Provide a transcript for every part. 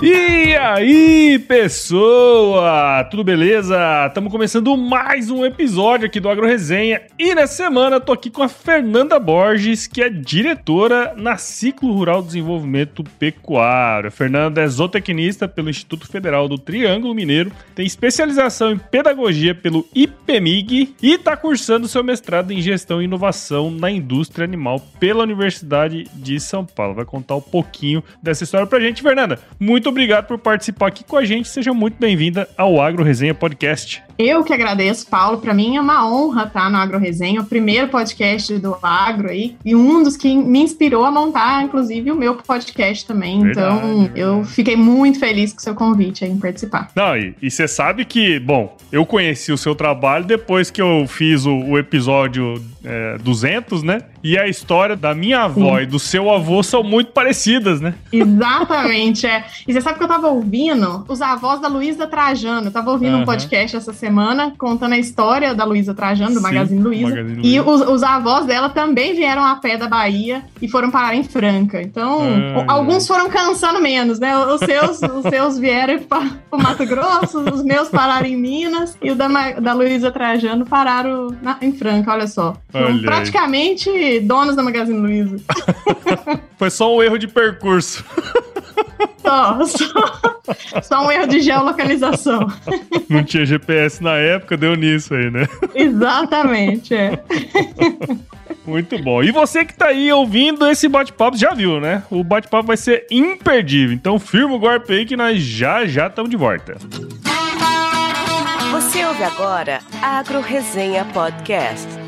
E aí, pessoa? Tudo beleza? Estamos começando mais um episódio aqui do Agro Resenha e nessa semana tô aqui com a Fernanda Borges, que é diretora na Ciclo Rural Desenvolvimento Pecuário. A Fernanda é zootecnista pelo Instituto Federal do Triângulo Mineiro, tem especialização em pedagogia pelo IPMIG e está cursando seu mestrado em gestão e inovação na indústria animal pela Universidade de São Paulo. Vai contar um pouquinho dessa história pra gente, Fernanda. Muito obrigado por participar aqui com a gente. Seja muito bem-vinda ao Agro Resenha Podcast. Eu que agradeço, Paulo. Para mim é uma honra estar no Agro Resenha, o primeiro podcast do Agro aí, e um dos que me inspirou a montar, inclusive, o meu podcast também. Verdade, então, verdade. eu fiquei muito feliz com o seu convite aí em participar. Não, e você sabe que, bom, eu conheci o seu trabalho depois que eu fiz o, o episódio é, 200, né? E a história da minha avó Sim. e do seu avô são muito parecidas, né? Exatamente, é. E você sabe que eu tava ouvindo os avós da Luísa Trajano. Eu tava ouvindo uhum. um podcast essa semana contando a história da Luísa Trajano, do Sim, Magazine Luiza. E os, os, avós dela também vieram a pé da Bahia e foram parar em Franca. Então, uhum. alguns foram cansando menos, né? Os seus, os seus vieram para o Mato Grosso, os meus pararam em Minas e o da, da Luísa Trajano pararam na, em Franca, olha só. Olha praticamente donos da Magazine Luiza. Foi só um erro de percurso. Só, só, só, um erro de geolocalização. Não tinha GPS na época, deu nisso aí, né? Exatamente, é. Muito bom. E você que tá aí ouvindo esse bate-papo já viu, né? O bate-papo vai ser imperdível. Então firma o golpe aí que nós já já estamos de volta. Você ouve agora Agro Resenha Podcast.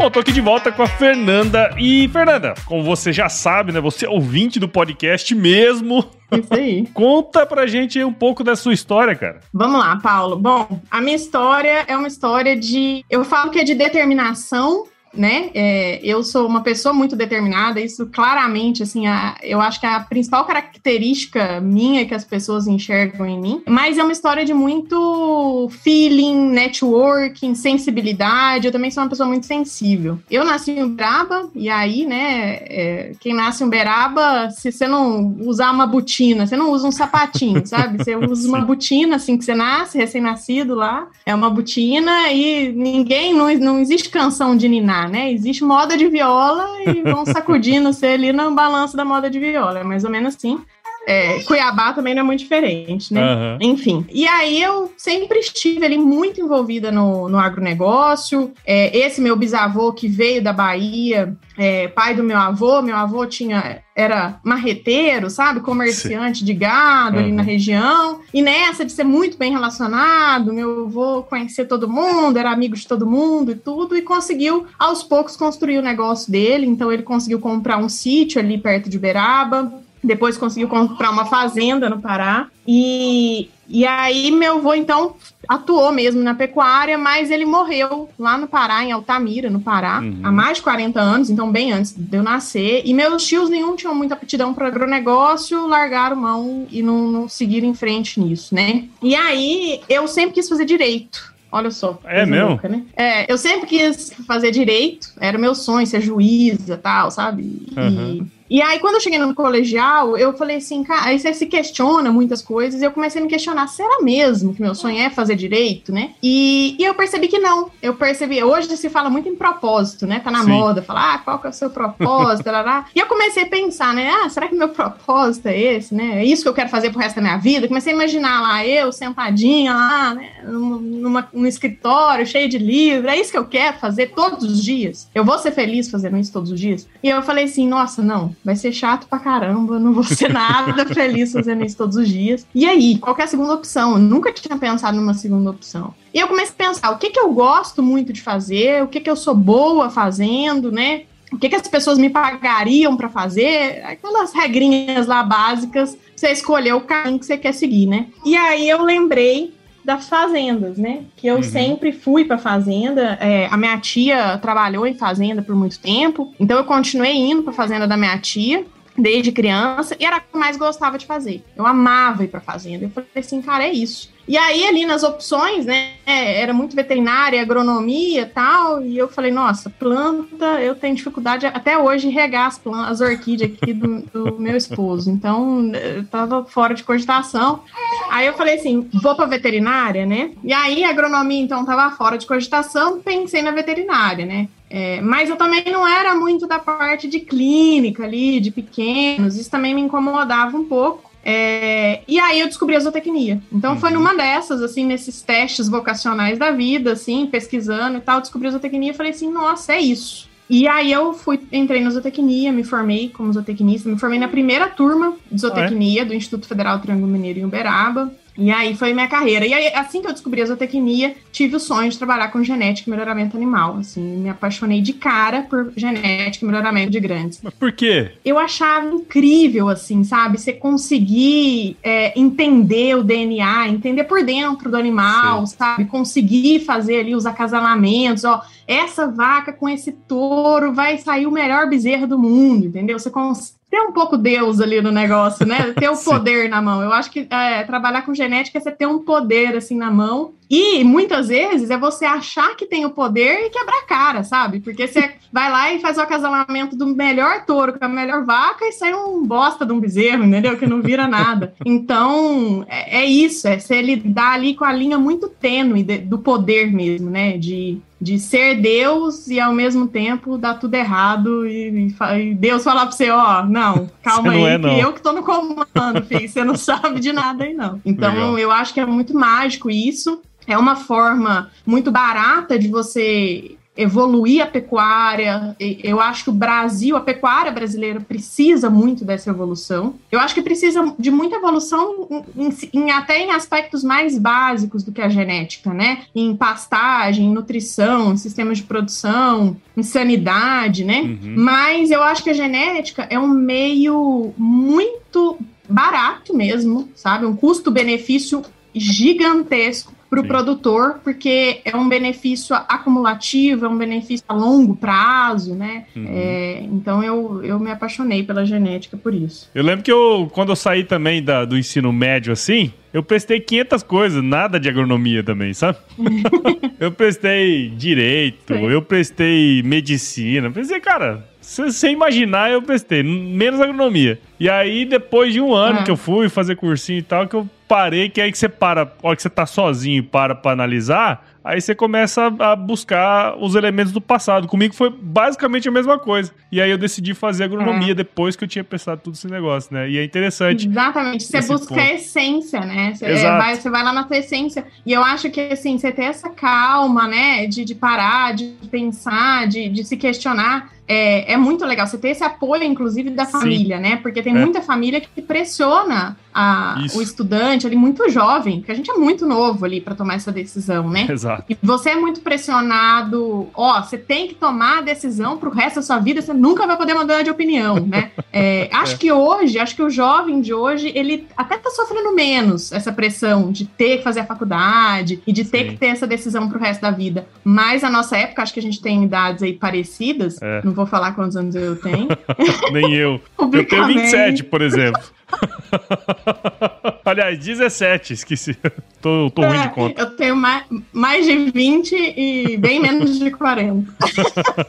Bom, tô aqui de volta com a Fernanda. E, Fernanda, como você já sabe, né? Você é ouvinte do podcast mesmo. Isso aí. Conta pra gente um pouco da sua história, cara. Vamos lá, Paulo. Bom, a minha história é uma história de. Eu falo que é de determinação né? É, eu sou uma pessoa muito determinada, isso claramente, assim, a, eu acho que a principal característica minha que as pessoas enxergam em mim. Mas é uma história de muito feeling, networking, sensibilidade. Eu também sou uma pessoa muito sensível. Eu nasci em Uberaba, e aí, né, é, quem nasce em Uberaba, se você não usar uma botina, você não usa um sapatinho, sabe? Você usa uma botina, assim, que você nasce, recém-nascido lá, é uma botina e ninguém, não, não existe canção de ninar né? Existe moda de viola e vão sacudindo você ali no balanço da moda de viola. É mais ou menos assim. É, Cuiabá também não é muito diferente, né? Uhum. Enfim. E aí eu sempre estive ali muito envolvida no, no agronegócio. É, esse meu bisavô que veio da Bahia, é, pai do meu avô, meu avô tinha era marreteiro, sabe? Comerciante Sim. de gado uhum. ali na região. E nessa de ser muito bem relacionado, meu avô conhecia todo mundo, era amigo de todo mundo e tudo, e conseguiu aos poucos construir o negócio dele. Então ele conseguiu comprar um sítio ali perto de Uberaba depois conseguiu comprar uma fazenda no Pará. E E aí meu avô, então, atuou mesmo na pecuária, mas ele morreu lá no Pará, em Altamira, no Pará, uhum. há mais de 40 anos, então bem antes de eu nascer. E meus tios nenhum tinham muita aptidão para agronegócio, largaram mão e não, não seguiram em frente nisso, né? E aí eu sempre quis fazer direito. Olha só. É mesmo? Louca, né? É, eu sempre quis fazer direito, era meu sonho ser juíza tal, sabe? Uhum. E aí, quando eu cheguei no colegial, eu falei assim, cara, aí você se questiona muitas coisas, e eu comecei a me questionar, será mesmo que meu sonho é fazer direito, né? E, e eu percebi que não. Eu percebi, hoje se fala muito em propósito, né? Tá na Sim. moda, falar, ah, qual que é o seu propósito, lá, E eu comecei a pensar, né? Ah, será que meu propósito é esse, né? É isso que eu quero fazer pro resto da minha vida? Comecei a imaginar lá, eu sentadinha lá, né? Numa, num escritório cheio de livros, é isso que eu quero fazer todos os dias. Eu vou ser feliz fazendo isso todos os dias? E eu falei assim, nossa, não, vai ser chato pra caramba, não vou ser nada feliz fazendo isso todos os dias. E aí, qual é a segunda opção? Eu nunca tinha pensado numa segunda opção. E eu comecei a pensar, o que que eu gosto muito de fazer, o que que eu sou boa fazendo, né? O que que as pessoas me pagariam para fazer? Aquelas regrinhas lá básicas, você escolher o caminho que você quer seguir, né? E aí eu lembrei das fazendas, né? Que eu uhum. sempre fui para fazenda. É, a minha tia trabalhou em fazenda por muito tempo, então eu continuei indo para fazenda da minha tia desde criança e era o que eu mais gostava de fazer. Eu amava ir para fazenda. Eu falei assim, cara, é isso. E aí, ali nas opções, né, era muito veterinária, agronomia e tal, e eu falei, nossa, planta, eu tenho dificuldade até hoje em regar as, plantas, as orquídeas aqui do, do meu esposo, então eu tava fora de cogitação. Aí eu falei assim, vou pra veterinária, né? E aí, agronomia, então, tava fora de cogitação, pensei na veterinária, né? É, mas eu também não era muito da parte de clínica ali, de pequenos, isso também me incomodava um pouco. É, e aí eu descobri a zootecnia. Então uhum. foi numa dessas, assim, nesses testes vocacionais da vida, assim, pesquisando e tal, descobri a zootecnia e falei assim, nossa, é isso. E aí eu fui, entrei na zootecnia, me formei como zootecnista, me formei na primeira turma de zootecnia ah, é? do Instituto Federal Triângulo Mineiro em Uberaba. E aí foi minha carreira. E aí, assim que eu descobri a zootecnia, tive o sonho de trabalhar com genética e melhoramento animal. Assim, me apaixonei de cara por genética e melhoramento de grandes. Mas por quê? Eu achava incrível, assim, sabe? Você conseguir é, entender o DNA, entender por dentro do animal, Sim. sabe? Conseguir fazer ali os acasalamentos, ó. Essa vaca com esse touro vai sair o melhor bezerro do mundo, entendeu? Você consegue ter um pouco Deus ali no negócio, né? Ter o poder na mão. Eu acho que é, trabalhar com genética é você ter um poder assim na mão. E muitas vezes é você achar que tem o poder e quebrar a cara, sabe? Porque você vai lá e faz o acasalamento do melhor touro com a melhor vaca e sai um bosta de um bezerro, entendeu? Que não vira nada. Então, é, é isso, é você lidar ali com a linha muito tênue de, do poder mesmo, né? De de ser Deus e ao mesmo tempo dar tudo errado e, e Deus falar pra você, ó, oh, não, calma não aí, é, não. que eu que tô no comando, filho, você não sabe de nada aí não. Então Legal. eu acho que é muito mágico isso. É uma forma muito barata de você evoluir a pecuária. Eu acho que o Brasil, a pecuária brasileira precisa muito dessa evolução. Eu acho que precisa de muita evolução em, em, até em aspectos mais básicos do que a genética, né? Em pastagem, em nutrição, em sistemas de produção, em sanidade, né? Uhum. Mas eu acho que a genética é um meio muito barato mesmo, sabe? Um custo-benefício gigantesco para o produtor, porque é um benefício acumulativo, é um benefício a longo prazo, né? Uhum. É, então eu, eu me apaixonei pela genética por isso. Eu lembro que eu, quando eu saí também da, do ensino médio assim, eu prestei 500 coisas, nada de agronomia também, sabe? eu prestei direito, Sim. eu prestei medicina, pensei, cara, se você imaginar, eu prestei, menos agronomia. E aí, depois de um ano ah. que eu fui fazer cursinho e tal, que eu parei, que aí que você para, a hora que você tá sozinho e para pra analisar, aí você começa a buscar os elementos do passado. Comigo foi basicamente a mesma coisa. E aí eu decidi fazer agronomia é. depois que eu tinha pensado tudo esse negócio, né? E é interessante. Exatamente. Você busca ponto. a essência, né? Você, é, vai, você vai lá na tua essência. E eu acho que, assim, você ter essa calma, né? De, de parar, de pensar, de, de se questionar é, é muito legal. Você ter esse apoio, inclusive, da família, Sim. né? Porque tem é. muita família que pressiona a, o estudante ali muito jovem, porque a gente é muito novo ali para tomar essa decisão, né? Exato. E você é muito pressionado, ó, você tem que tomar a decisão pro resto da sua vida, você nunca vai poder mudar de opinião, né? É, acho é. que hoje, acho que o jovem de hoje, ele até tá sofrendo menos essa pressão de ter que fazer a faculdade e de ter Sim. que ter essa decisão pro resto da vida. Mas a nossa época, acho que a gente tem idades aí parecidas, é. não vou falar quantos anos eu tenho. Nem eu. eu tenho 27, por exemplo. Aliás, 17, esqueci. tô, tô é, ruim de conta. Eu tenho mais, mais de 20 e bem menos de 40.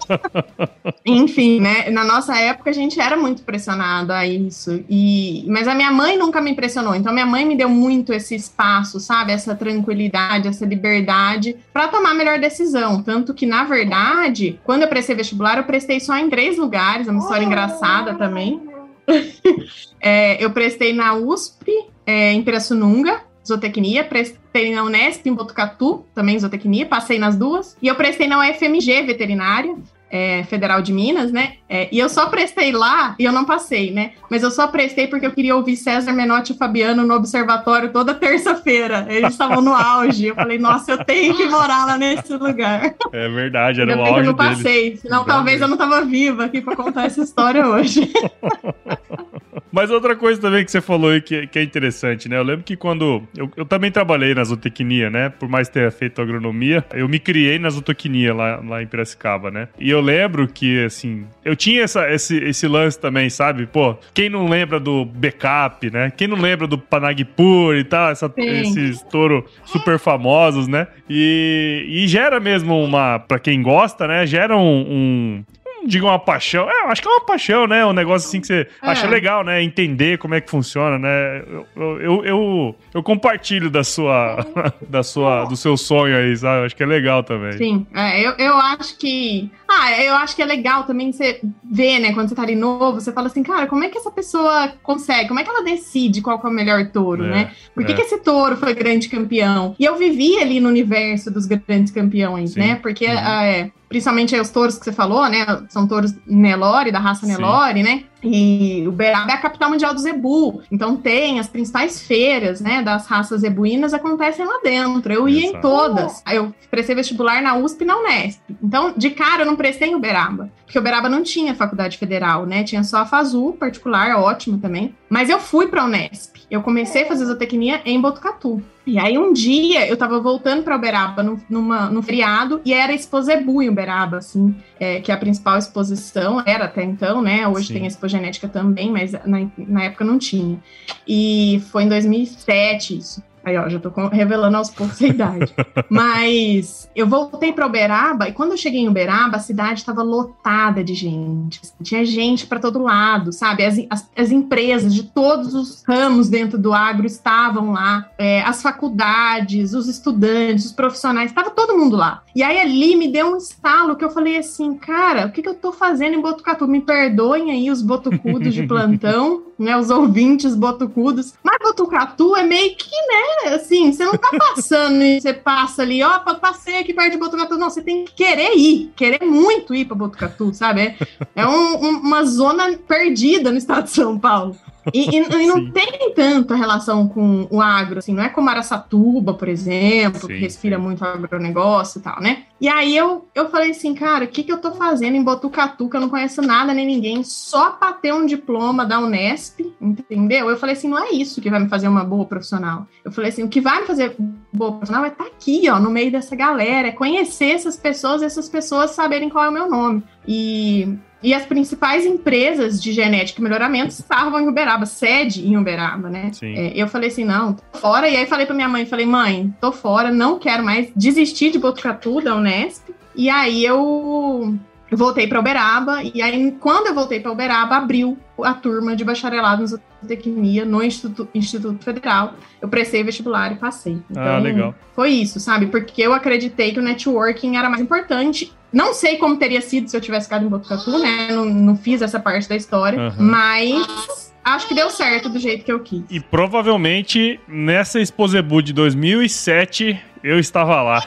Enfim, né? Na nossa época a gente era muito pressionado a isso. E, mas a minha mãe nunca me impressionou. Então, minha mãe me deu muito esse espaço, sabe? Essa tranquilidade, essa liberdade para tomar a melhor decisão. Tanto que, na verdade, quando eu prestei vestibular, eu prestei só em três lugares. É uma história engraçada também. é, eu prestei na USP, é, em Pirassununga, zootecnia, prestei na Unesp, em Botucatu, também zootecnia, passei nas duas, e eu prestei na UFMG, veterinária, é, Federal de Minas, né? É, e eu só prestei lá e eu não passei, né? Mas eu só prestei porque eu queria ouvir César Menotti e Fabiano no observatório toda terça-feira. Eles estavam no auge. Eu falei, nossa, eu tenho que morar lá nesse lugar. É verdade, era o auge. Eu não passei, deles. senão talvez eu não tava viva aqui para contar essa história hoje. Mas outra coisa também que você falou aí que, que é interessante, né? Eu lembro que quando. Eu, eu também trabalhei na zootecnia, né? Por mais ter feito agronomia, eu me criei na zootecnia lá, lá em Piracicaba, né? E eu lembro que, assim, eu tinha essa, esse, esse lance também, sabe? Pô, quem não lembra do backup, né? Quem não lembra do Panagpur e tal, essa, esses touro super famosos, né? E, e gera mesmo uma, para quem gosta, né? Gera um, um, diga uma paixão. É, acho que é uma paixão, né? Um negócio assim que você é. acha legal, né? Entender como é que funciona, né? Eu, eu, eu, eu compartilho da sua, da sua, do seu sonho aí, sabe? Acho que é legal também. Sim, é, eu, eu acho que. Ah, eu acho que é legal também você ver, né? Quando você tá ali novo, você fala assim, cara, como é que essa pessoa consegue? Como é que ela decide qual é o melhor touro, é, né? Por que, é. que esse touro foi grande campeão? E eu vivi ali no universo dos grandes campeões, Sim. né? Porque uhum. é, principalmente os touros que você falou, né? São touros Nelore, da raça Nelore, né? E Uberaba é a capital mundial do zebu. Então tem as principais feiras, né, das raças zebuínas acontecem lá dentro. Eu ia Exato. em todas. Eu prestei vestibular na USP e na Unesp. Então, de cara, eu não prestei em Uberaba. Porque Uberaba não tinha faculdade federal, né? Tinha só a FASU, particular, ótimo também. Mas eu fui para a Unesp. Eu comecei a fazer zootecnia em Botucatu. E aí um dia eu tava voltando para Uberaba no, numa, no feriado e era Exposebu em Uberaba, assim, é, que é a principal exposição, era até então, né? Hoje Sim. tem Expo Genética também, mas na, na época não tinha. E foi em 2007 isso. Aí, ó, já tô revelando aos poucos a idade. Mas eu voltei para Uberaba e quando eu cheguei em Uberaba, a cidade estava lotada de gente. Tinha gente para todo lado, sabe? As, as, as, empresas de todos os ramos dentro do agro estavam lá, é, as faculdades, os estudantes, os profissionais, estava todo mundo lá. E aí ali me deu um estalo que eu falei assim, cara, o que, que eu tô fazendo em Botucatu? Me perdoem aí os botucudos de plantão, né? Os ouvintes botucudos. Mas Botucatu é meio que, né? Assim, você não tá passando e você passa ali, ó, passei aqui perto de Botucatu. Não, você tem que querer ir, querer muito ir para Botucatu, sabe? É, é um, um, uma zona perdida no estado de São Paulo. E, e, e, não Sim. tem tanta relação com o agro, assim, não é como Araçatuba, por exemplo, Sim. que respira muito agronegócio e tal, né? E aí eu, eu falei assim, cara, o que, que eu tô fazendo em Botucatu, que eu não conheço nada nem ninguém, só pra ter um diploma da Unesp, entendeu? Eu falei assim, não é isso que vai me fazer uma boa profissional. Eu falei assim, o que vai me fazer boa profissional é estar tá aqui, ó, no meio dessa galera, é conhecer essas pessoas, essas pessoas saberem qual é o meu nome. E e as principais empresas de genética e melhoramento estavam em Uberaba, sede em Uberaba, né? É, eu falei assim, não, tô fora. E aí falei pra minha mãe, falei, mãe, tô fora, não quero mais desistir de Botucatu, da Unesp. E aí eu voltei para Uberaba. E aí, quando eu voltei para Uberaba, abriu a turma de bacharelado em zootecnia no Instituto, Instituto Federal. Eu prestei vestibular e passei. Ah, então, ah, legal. Foi isso, sabe? Porque eu acreditei que o networking era mais importante não sei como teria sido se eu tivesse ficado em Botucatu, né? Não, não fiz essa parte da história, uhum. mas acho que deu certo do jeito que eu quis. E provavelmente nessa Exposebu de 2007 eu estava lá.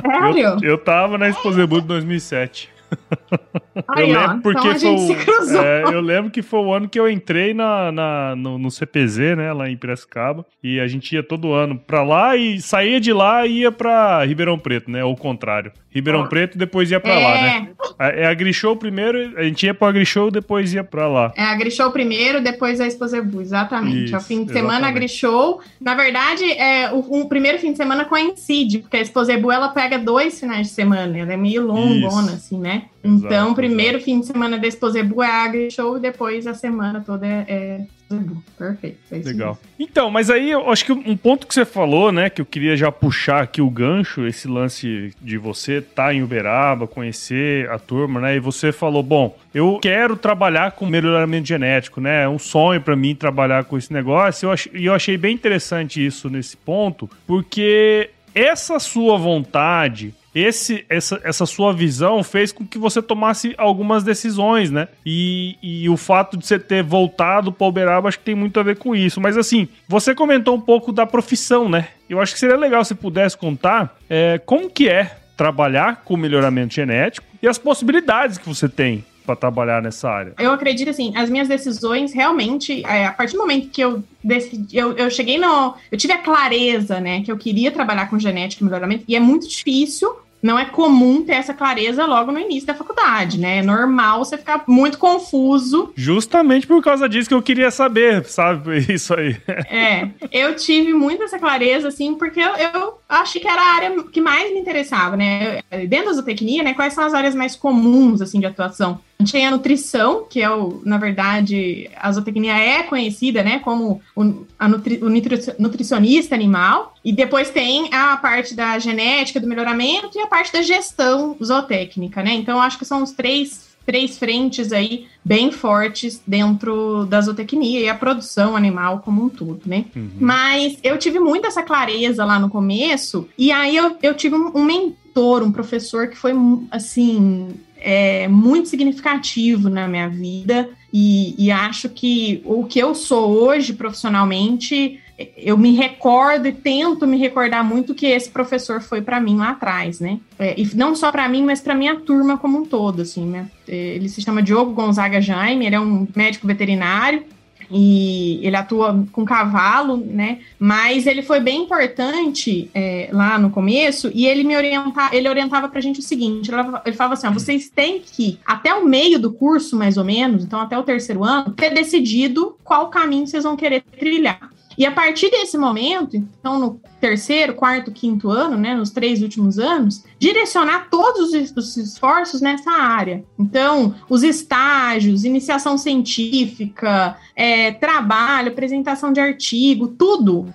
Sério? Eu, eu tava na Exposebu de 2007. Eu ó, lembro porque então cruzou. é, eu lembro que foi o ano que eu entrei na, na no, no CPZ, né, lá em Piracicaba, e a gente ia todo ano pra lá e saía de lá e ia pra Ribeirão Preto, né, ou o contrário. Ribeirão Ah. Preto depois ia pra lá, né? É a Grishow primeiro, a gente ia pro Agrishow depois ia pra lá. É a Grishow primeiro, depois a Exposebu, exatamente. é o Isso, fim de semana. Grishow. Na verdade, é, o, o primeiro fim de semana coincide, porque a Exposebu ela pega dois finais de semana, ela é meio longona, Isso. assim, né? Exato, então, primeiro fim de semana da Exposebu é a Grishow e depois a semana toda é, é. Perfeito. É isso Legal. Então, mas aí eu acho que um ponto que você falou, né, que eu queria já puxar aqui o gancho, esse lance de você estar em Uberaba, conhecer a turma, né, e você falou, bom, eu quero trabalhar com melhoramento genético, né, é um sonho pra mim trabalhar com esse negócio, eu ach- e eu achei bem interessante isso nesse ponto, porque essa sua vontade, esse, essa, essa sua visão fez com que você tomasse algumas decisões, né? E, e o fato de você ter voltado para Uberaba acho que tem muito a ver com isso. Mas assim, você comentou um pouco da profissão, né? Eu acho que seria legal se pudesse contar é, como que é trabalhar com melhoramento genético e as possibilidades que você tem para trabalhar nessa área. Eu acredito assim, as minhas decisões realmente, é, a partir do momento que eu decidi, eu, eu cheguei no. Eu tive a clareza, né, que eu queria trabalhar com genética e melhoramento, e é muito difícil. Não é comum ter essa clareza logo no início da faculdade, né? É normal você ficar muito confuso. Justamente por causa disso que eu queria saber, sabe? Isso aí. É, eu tive muito essa clareza, assim, porque eu, eu achei que era a área que mais me interessava, né? Dentro da zootecnia, né? Quais são as áreas mais comuns, assim, de atuação? Tem a nutrição, que é o, na verdade, a zootecnia é conhecida, né, como o, a nutri, o nutri- nutricionista animal, e depois tem a parte da genética, do melhoramento e a parte da gestão zootécnica, né? Então, eu acho que são os três três frentes aí bem fortes dentro da zootecnia e a produção animal como um todo, né? Uhum. Mas eu tive muito essa clareza lá no começo, e aí eu, eu tive um, um mentor, um professor que foi, assim, é, muito significativo na minha vida, e, e acho que o que eu sou hoje profissionalmente, eu me recordo e tento me recordar muito que esse professor foi para mim lá atrás, né? É, e não só para mim, mas para minha turma como um todo, assim, né? É, Ele se chama Diogo Gonzaga Jaime, ele é um médico veterinário, e ele atua com cavalo, né? Mas ele foi bem importante é, lá no começo e ele me orienta, ele orientava pra gente o seguinte: ele falava assim, ó, vocês têm que até o meio do curso, mais ou menos, então até o terceiro ano, ter decidido qual caminho vocês vão querer trilhar. E a partir desse momento, então no terceiro, quarto, quinto ano, né, nos três últimos anos, direcionar todos os, os esforços nessa área. Então, os estágios, iniciação científica, é, trabalho, apresentação de artigo, tudo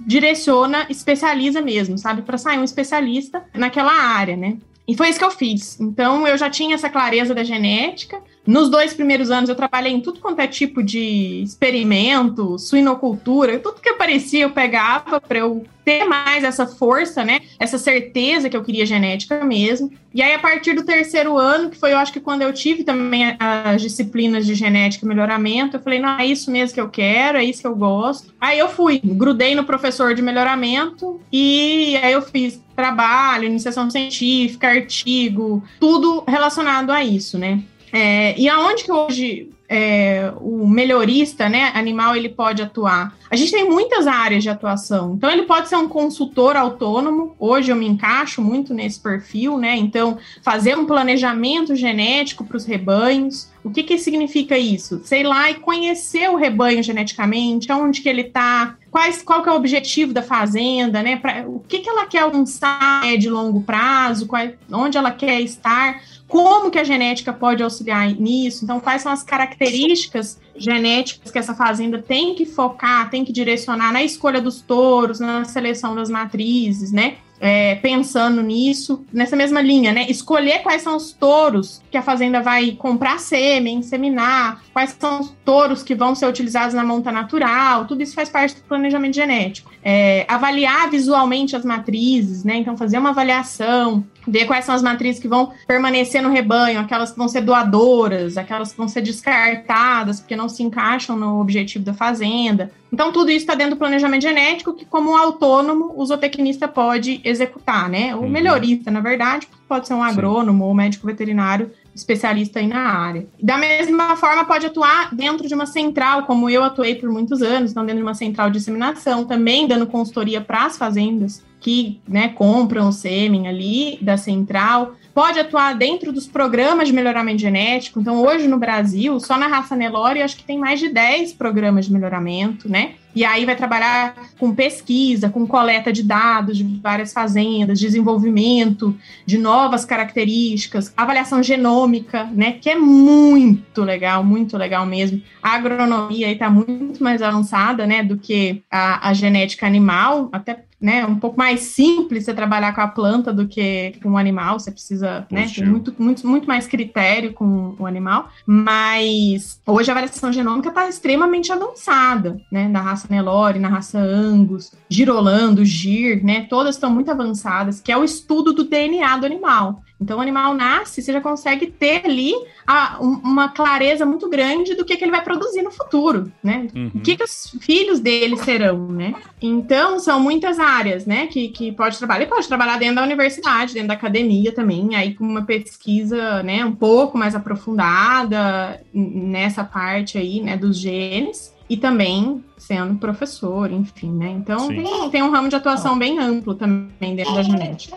direciona, especializa mesmo, sabe? Para sair um especialista naquela área, né? E foi isso que eu fiz. Então, eu já tinha essa clareza da genética. Nos dois primeiros anos, eu trabalhei em tudo quanto é tipo de experimento, suinocultura, tudo que aparecia eu pegava para eu ter mais essa força, né? Essa certeza que eu queria genética mesmo. E aí, a partir do terceiro ano, que foi, eu acho que quando eu tive também as disciplinas de genética e melhoramento, eu falei, não, é isso mesmo que eu quero, é isso que eu gosto. Aí eu fui, grudei no professor de melhoramento e aí eu fiz trabalho, iniciação científica, artigo, tudo relacionado a isso, né? É, e aonde que hoje é, o melhorista, né, animal, ele pode atuar? A gente tem muitas áreas de atuação. Então, ele pode ser um consultor autônomo. Hoje eu me encaixo muito nesse perfil, né? Então, fazer um planejamento genético para os rebanhos. O que, que significa isso? Sei lá, e conhecer o rebanho geneticamente, aonde que ele está, quais, qual que é o objetivo da fazenda, né? Pra, o que, que ela quer alcançar é, de longo prazo, qual, onde ela quer estar, como que a genética pode auxiliar nisso. Então, quais são as características genéticas que essa fazenda tem que focar, tem que direcionar na escolha dos touros, na seleção das matrizes, né? É, pensando nisso, nessa mesma linha, né? Escolher quais são os touros que a fazenda vai comprar sêmen, inseminar, quais são os touros que vão ser utilizados na monta natural, tudo isso faz parte do planejamento genético. É, avaliar visualmente as matrizes, né? Então, fazer uma avaliação, ver quais são as matrizes que vão permanecer no rebanho, aquelas que vão ser doadoras, aquelas que vão ser descartadas porque não se encaixam no objetivo da fazenda. Então, tudo isso está dentro do planejamento genético que, como autônomo, o zootecnista pode executar, né? O Uhum. melhorista, na verdade, pode ser um Sim. agrônomo ou médico veterinário especialista aí na área. Da mesma forma, pode atuar dentro de uma central, como eu atuei por muitos anos, então dentro de uma central de disseminação, também dando consultoria para as fazendas que né, compram o sêmen ali da central, pode atuar dentro dos programas de melhoramento genético. Então, hoje no Brasil, só na raça Nelore, acho que tem mais de 10 programas de melhoramento, né? E aí vai trabalhar com pesquisa, com coleta de dados de várias fazendas, desenvolvimento de novas características, avaliação genômica, né? Que é muito legal, muito legal mesmo. A agronomia aí está muito mais avançada, né? Do que a, a genética animal, até né, um pouco mais simples você trabalhar com a planta do que com o animal, você precisa, né, ter muito, muito, muito mais critério com o animal, mas hoje a variação genômica está extremamente avançada, né, na raça Nelore, na raça Angus, Girolando, Gir, né, todas estão muito avançadas, que é o estudo do DNA do animal. Então, o animal nasce, você já consegue ter ali a, uma clareza muito grande do que, que ele vai produzir no futuro, né? Uhum. O que, que os filhos dele serão, né? Então, são muitas áreas, né, que, que pode trabalhar. Ele pode trabalhar dentro da universidade, dentro da academia também, aí com uma pesquisa, né, um pouco mais aprofundada nessa parte aí, né, dos genes. E também sendo professor, enfim, né? Então, tem, tem um ramo de atuação bem amplo também dentro da genética.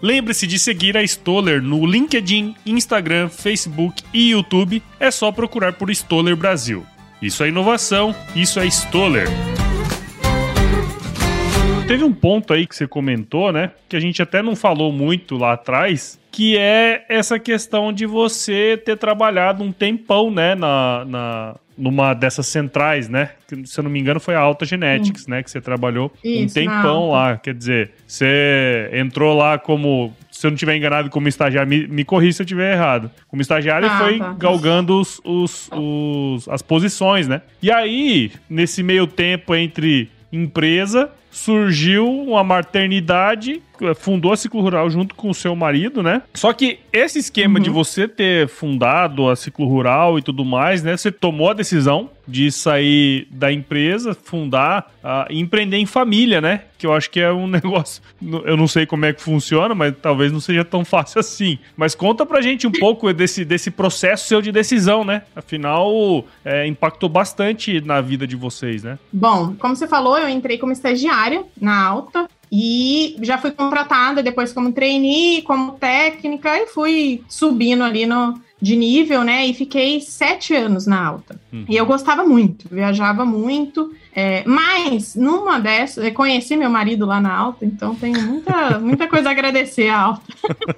Lembre-se de seguir a Stoller no LinkedIn, Instagram, Facebook e YouTube. É só procurar por Stoller Brasil. Isso é inovação, isso é Stoller. Teve um ponto aí que você comentou, né? Que a gente até não falou muito lá atrás, que é essa questão de você ter trabalhado um tempão, né, na, na numa dessas centrais, né? Que, se eu não me engano, foi a Alta Genetics, hum. né? Que você trabalhou Isso, um tempão lá. Quer dizer, você entrou lá como. Se eu não tiver enganado como estagiário, me, me corri se eu tiver errado. Como estagiário, ah, foi tá. galgando os, os, os, as posições, né? E aí, nesse meio tempo entre empresa surgiu uma maternidade, fundou a Ciclo Rural junto com o seu marido, né? Só que esse esquema uhum. de você ter fundado a Ciclo Rural e tudo mais, né? Você tomou a decisão de sair da empresa, fundar uh, e empreender em família, né? Que eu acho que é um negócio. Eu não sei como é que funciona, mas talvez não seja tão fácil assim. Mas conta pra gente um pouco desse, desse processo seu de decisão, né? Afinal, é, impactou bastante na vida de vocês, né? Bom, como você falou, eu entrei como estagiária na alta. E já fui contratada depois como trainee, como técnica, e fui subindo ali no, de nível, né? E fiquei sete anos na alta. Uhum. E eu gostava muito, viajava muito. É, mas, numa dessas, eu conheci meu marido lá na alta, então tenho muita, muita coisa a agradecer à alta.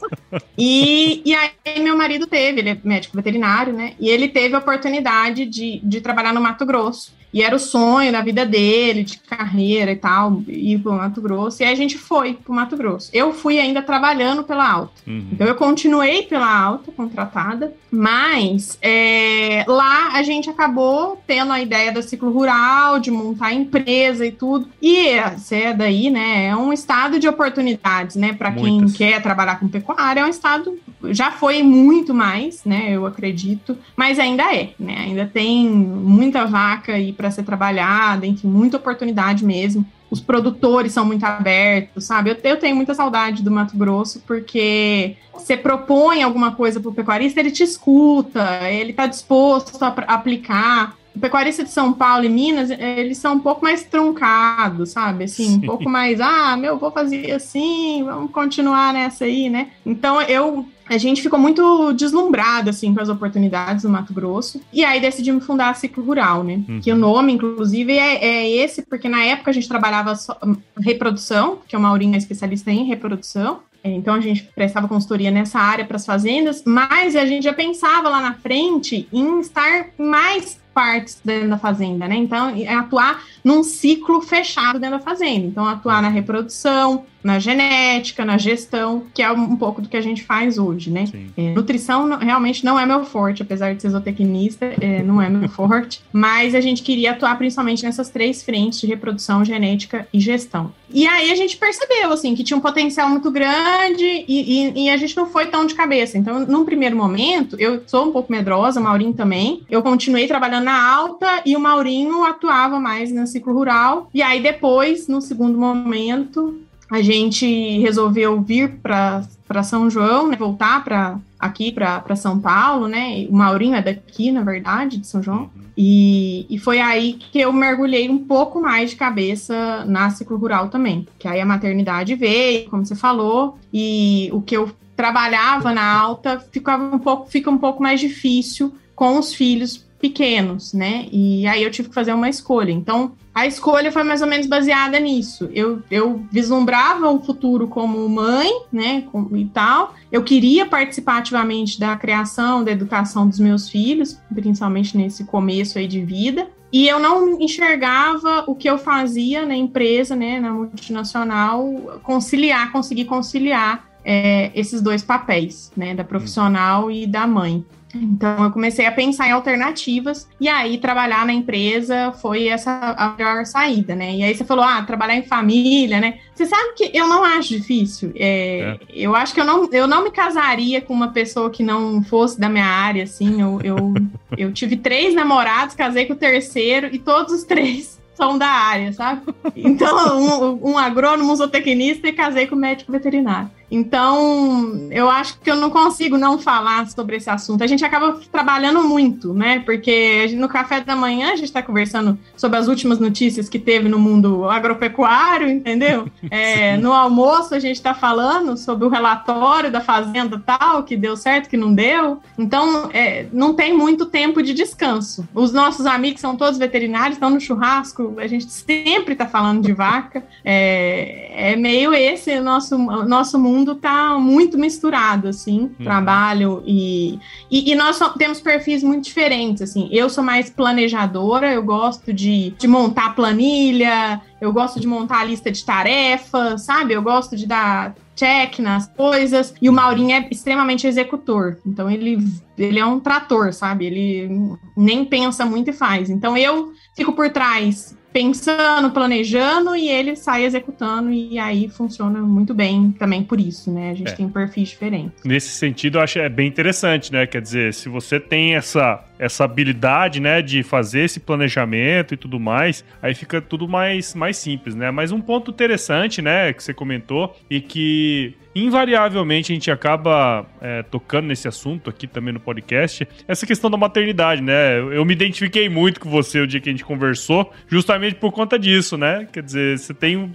e, e aí, meu marido teve, ele é médico veterinário, né? E ele teve a oportunidade de, de trabalhar no Mato Grosso. E era o sonho da vida dele, de carreira e tal, ir para o Mato Grosso. E aí a gente foi para o Mato Grosso. Eu fui ainda trabalhando pela alta. Uhum. Então eu continuei pela alta, contratada, mas é, lá a gente acabou tendo a ideia do ciclo rural, de montar empresa e tudo. E você é daí, né? É um estado de oportunidades, né? Para quem quer trabalhar com pecuária, é um estado. Já foi muito mais, né? Eu acredito, mas ainda é, né? Ainda tem muita vaca aí para ser trabalhada, enfim, muita oportunidade mesmo. Os produtores são muito abertos, sabe? Eu, eu tenho muita saudade do Mato Grosso, porque você propõe alguma coisa para o pecuarista, ele te escuta, ele está disposto a, aplicar o pecuarista de São Paulo e Minas, eles são um pouco mais truncados, sabe? Assim, Sim. um pouco mais, ah, meu, vou fazer assim, vamos continuar nessa aí, né? Então, eu a gente ficou muito deslumbrado, assim, com as oportunidades no Mato Grosso. E aí decidimos fundar a Ciclo Rural, né? Uhum. Que o nome, inclusive, é, é, esse, porque na época a gente trabalhava só, reprodução, que o Maurinho é especialista em reprodução. É, então a gente prestava consultoria nessa área para as fazendas, mas a gente já pensava lá na frente em estar mais partes dentro da fazenda, né? Então, é atuar num ciclo fechado dentro da fazenda. Então, atuar na reprodução, na genética, na gestão, que é um pouco do que a gente faz hoje, né? É, nutrição não, realmente não é meu forte, apesar de ser zootecnista, é, não é meu forte, mas a gente queria atuar principalmente nessas três frentes de reprodução, genética e gestão. E aí a gente percebeu, assim, que tinha um potencial muito grande e, e, e, a gente não foi tão de cabeça. Então, num primeiro momento, eu sou um pouco medrosa, o Maurinho também, eu continuei trabalhando na alta e o Maurinho atuava mais no ciclo rural. E aí depois, no segundo momento, a gente resolveu vir para São João, né, voltar para aqui para São Paulo, né? O Maurinho é daqui, na verdade, de São João. Uhum. E, e foi aí que eu mergulhei um pouco mais de cabeça na ciclo rural também. Que aí a maternidade veio, como você falou, e o que eu trabalhava na alta ficava um pouco, fica um pouco mais difícil com os filhos pequenos, né? E aí eu tive que fazer uma escolha. Então, a escolha foi mais ou menos baseada nisso. Eu, eu vislumbrava o futuro como mãe, né, e tal. Eu queria participar ativamente da criação, da educação dos meus filhos, principalmente nesse começo aí de vida. E eu não enxergava o que eu fazia na empresa, né, na multinacional, conciliar, conseguir conciliar é, esses dois papéis, né, da profissional e da mãe. Então eu comecei a pensar em alternativas e aí trabalhar na empresa foi essa a melhor saída, né? E aí você falou, ah, trabalhar em família, né? Você sabe que eu não acho difícil. É, é. Eu acho que eu não, eu não me casaria com uma pessoa que não fosse da minha área, assim. Eu, eu, eu tive três namorados, casei com o terceiro e todos os três são da área, sabe? Então, um, um agrônomo, um zootecnista e casei com o médico veterinário. Então, eu acho que eu não consigo não falar sobre esse assunto. A gente acaba trabalhando muito, né? Porque no café da manhã a gente está conversando sobre as últimas notícias que teve no mundo agropecuário, entendeu? É, no almoço a gente está falando sobre o relatório da fazenda tal, que deu certo, que não deu. Então, é, não tem muito tempo de descanso. Os nossos amigos são todos veterinários, estão no churrasco, a gente sempre está falando de vaca. É, é meio esse o nosso, nosso mundo mundo tá muito misturado, assim, uhum. trabalho e, e, e nós temos perfis muito diferentes, assim. Eu sou mais planejadora, eu gosto de, de montar planilha, eu gosto de montar a lista de tarefas, sabe? Eu gosto de dar check nas coisas. E o Maurinho é extremamente executor. Então ele, ele é um trator, sabe? Ele nem pensa muito e faz. Então eu fico por trás pensando, planejando e ele sai executando e aí funciona muito bem também por isso, né? A gente é. tem perfis diferentes. Nesse sentido, eu acho é bem interessante, né? Quer dizer, se você tem essa essa habilidade, né, de fazer esse planejamento e tudo mais, aí fica tudo mais mais simples, né? Mas um ponto interessante, né, que você comentou e que invariavelmente a gente acaba é, tocando nesse assunto aqui também no podcast, essa questão da maternidade, né? Eu me identifiquei muito com você o dia que a gente conversou, justamente por conta disso, né? Quer dizer, você tem.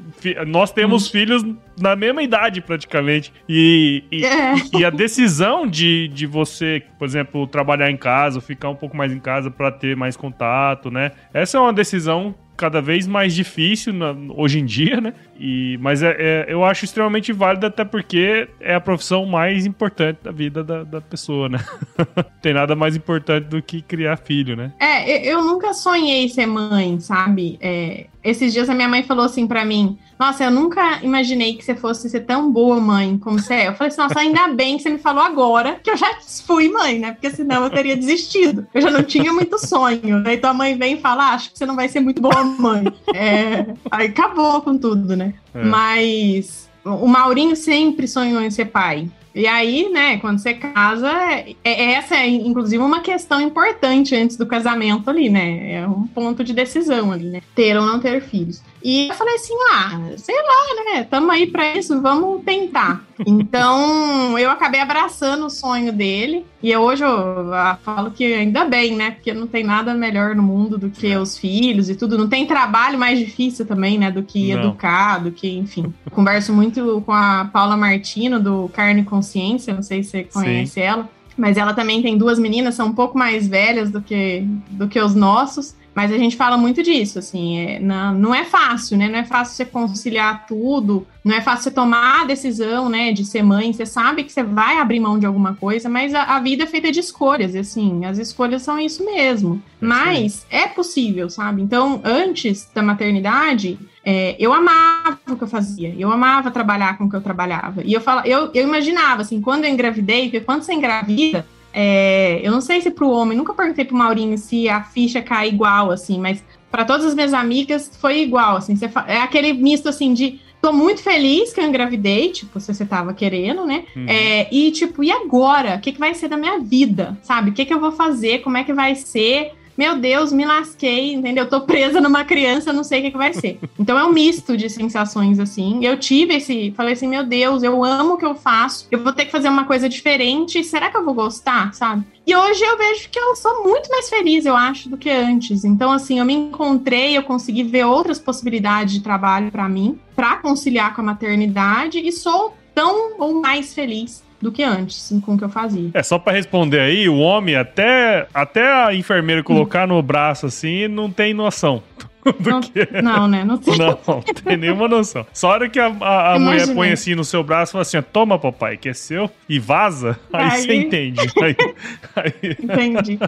Nós temos hum. filhos na mesma idade, praticamente. E, e, é. e, a decisão de, de você, por exemplo, trabalhar em casa, ficar um pouco mais em casa para ter mais contato, né? Essa é uma decisão cada vez mais difícil na, hoje em dia, né? E, mas é, é, eu acho extremamente válido, até porque é a profissão mais importante da vida da, da pessoa, né? Tem nada mais importante do que criar filho, né? É, eu nunca sonhei ser mãe, sabe? É, esses dias a minha mãe falou assim para mim: Nossa, eu nunca imaginei que você fosse ser tão boa mãe como você é. Eu falei assim: Nossa, ainda bem que você me falou agora que eu já fui mãe, né? Porque senão eu teria desistido. Eu já não tinha muito sonho. Aí tua mãe vem e fala: ah, Acho que você não vai ser muito boa mãe. É, aí acabou com tudo, né? É. Mas o Maurinho sempre sonhou em ser pai. E aí, né, quando você casa, é, é, essa é inclusive uma questão importante antes do casamento ali, né? É um ponto de decisão ali, né? Ter ou não ter filhos. E eu falei assim: ah, sei lá, né? Tamo aí pra isso, vamos tentar. Então, eu acabei abraçando o sonho dele. E hoje eu falo que ainda bem, né? Porque não tem nada melhor no mundo do que os filhos e tudo. Não tem trabalho mais difícil também, né? Do que não. educar, do que, enfim. Converso muito com a Paula Martino, do Carne com Consciência, não sei se você conhece Sim. ela, mas ela também tem duas meninas, são um pouco mais velhas do que, do que os nossos. Mas a gente fala muito disso, assim, é, não, não é fácil, né? Não é fácil você conciliar tudo, não é fácil você tomar a decisão, né, de ser mãe. Você sabe que você vai abrir mão de alguma coisa, mas a, a vida é feita de escolhas, e assim, as escolhas são isso mesmo. Mas é possível, sabe? Então, antes da maternidade, é, eu amava o que eu fazia, eu amava trabalhar com o que eu trabalhava. E eu, fala, eu, eu imaginava, assim, quando eu engravidei, porque quando você engravida, é, eu não sei se para o homem, nunca perguntei para o Maurinho se a ficha cai igual, assim, mas para todas as minhas amigas foi igual, assim. é aquele misto, assim, de tô muito feliz que eu engravidei, tipo, se você tava querendo, né? Uhum. É, e, tipo, e agora? O que, que vai ser da minha vida, sabe? O que, que eu vou fazer? Como é que vai ser? Meu Deus, me lasquei, entendeu? Tô presa numa criança, não sei o que, que vai ser. Então é um misto de sensações, assim. Eu tive esse, falei assim, meu Deus, eu amo o que eu faço, eu vou ter que fazer uma coisa diferente, será que eu vou gostar, sabe? E hoje eu vejo que eu sou muito mais feliz, eu acho, do que antes. Então, assim, eu me encontrei, eu consegui ver outras possibilidades de trabalho para mim, para conciliar com a maternidade, e sou tão ou mais feliz do que antes, com o que eu fazia. É, só para responder aí, o homem, até, até a enfermeira colocar no braço assim, não tem noção. Não, que... não, né? Não tem. Não, não tem nenhuma noção. Só a hora que a, a, a mulher põe assim no seu braço e fala assim: toma, papai, que é seu, e vaza, aí, aí... você entende. Aí, aí... Entendi.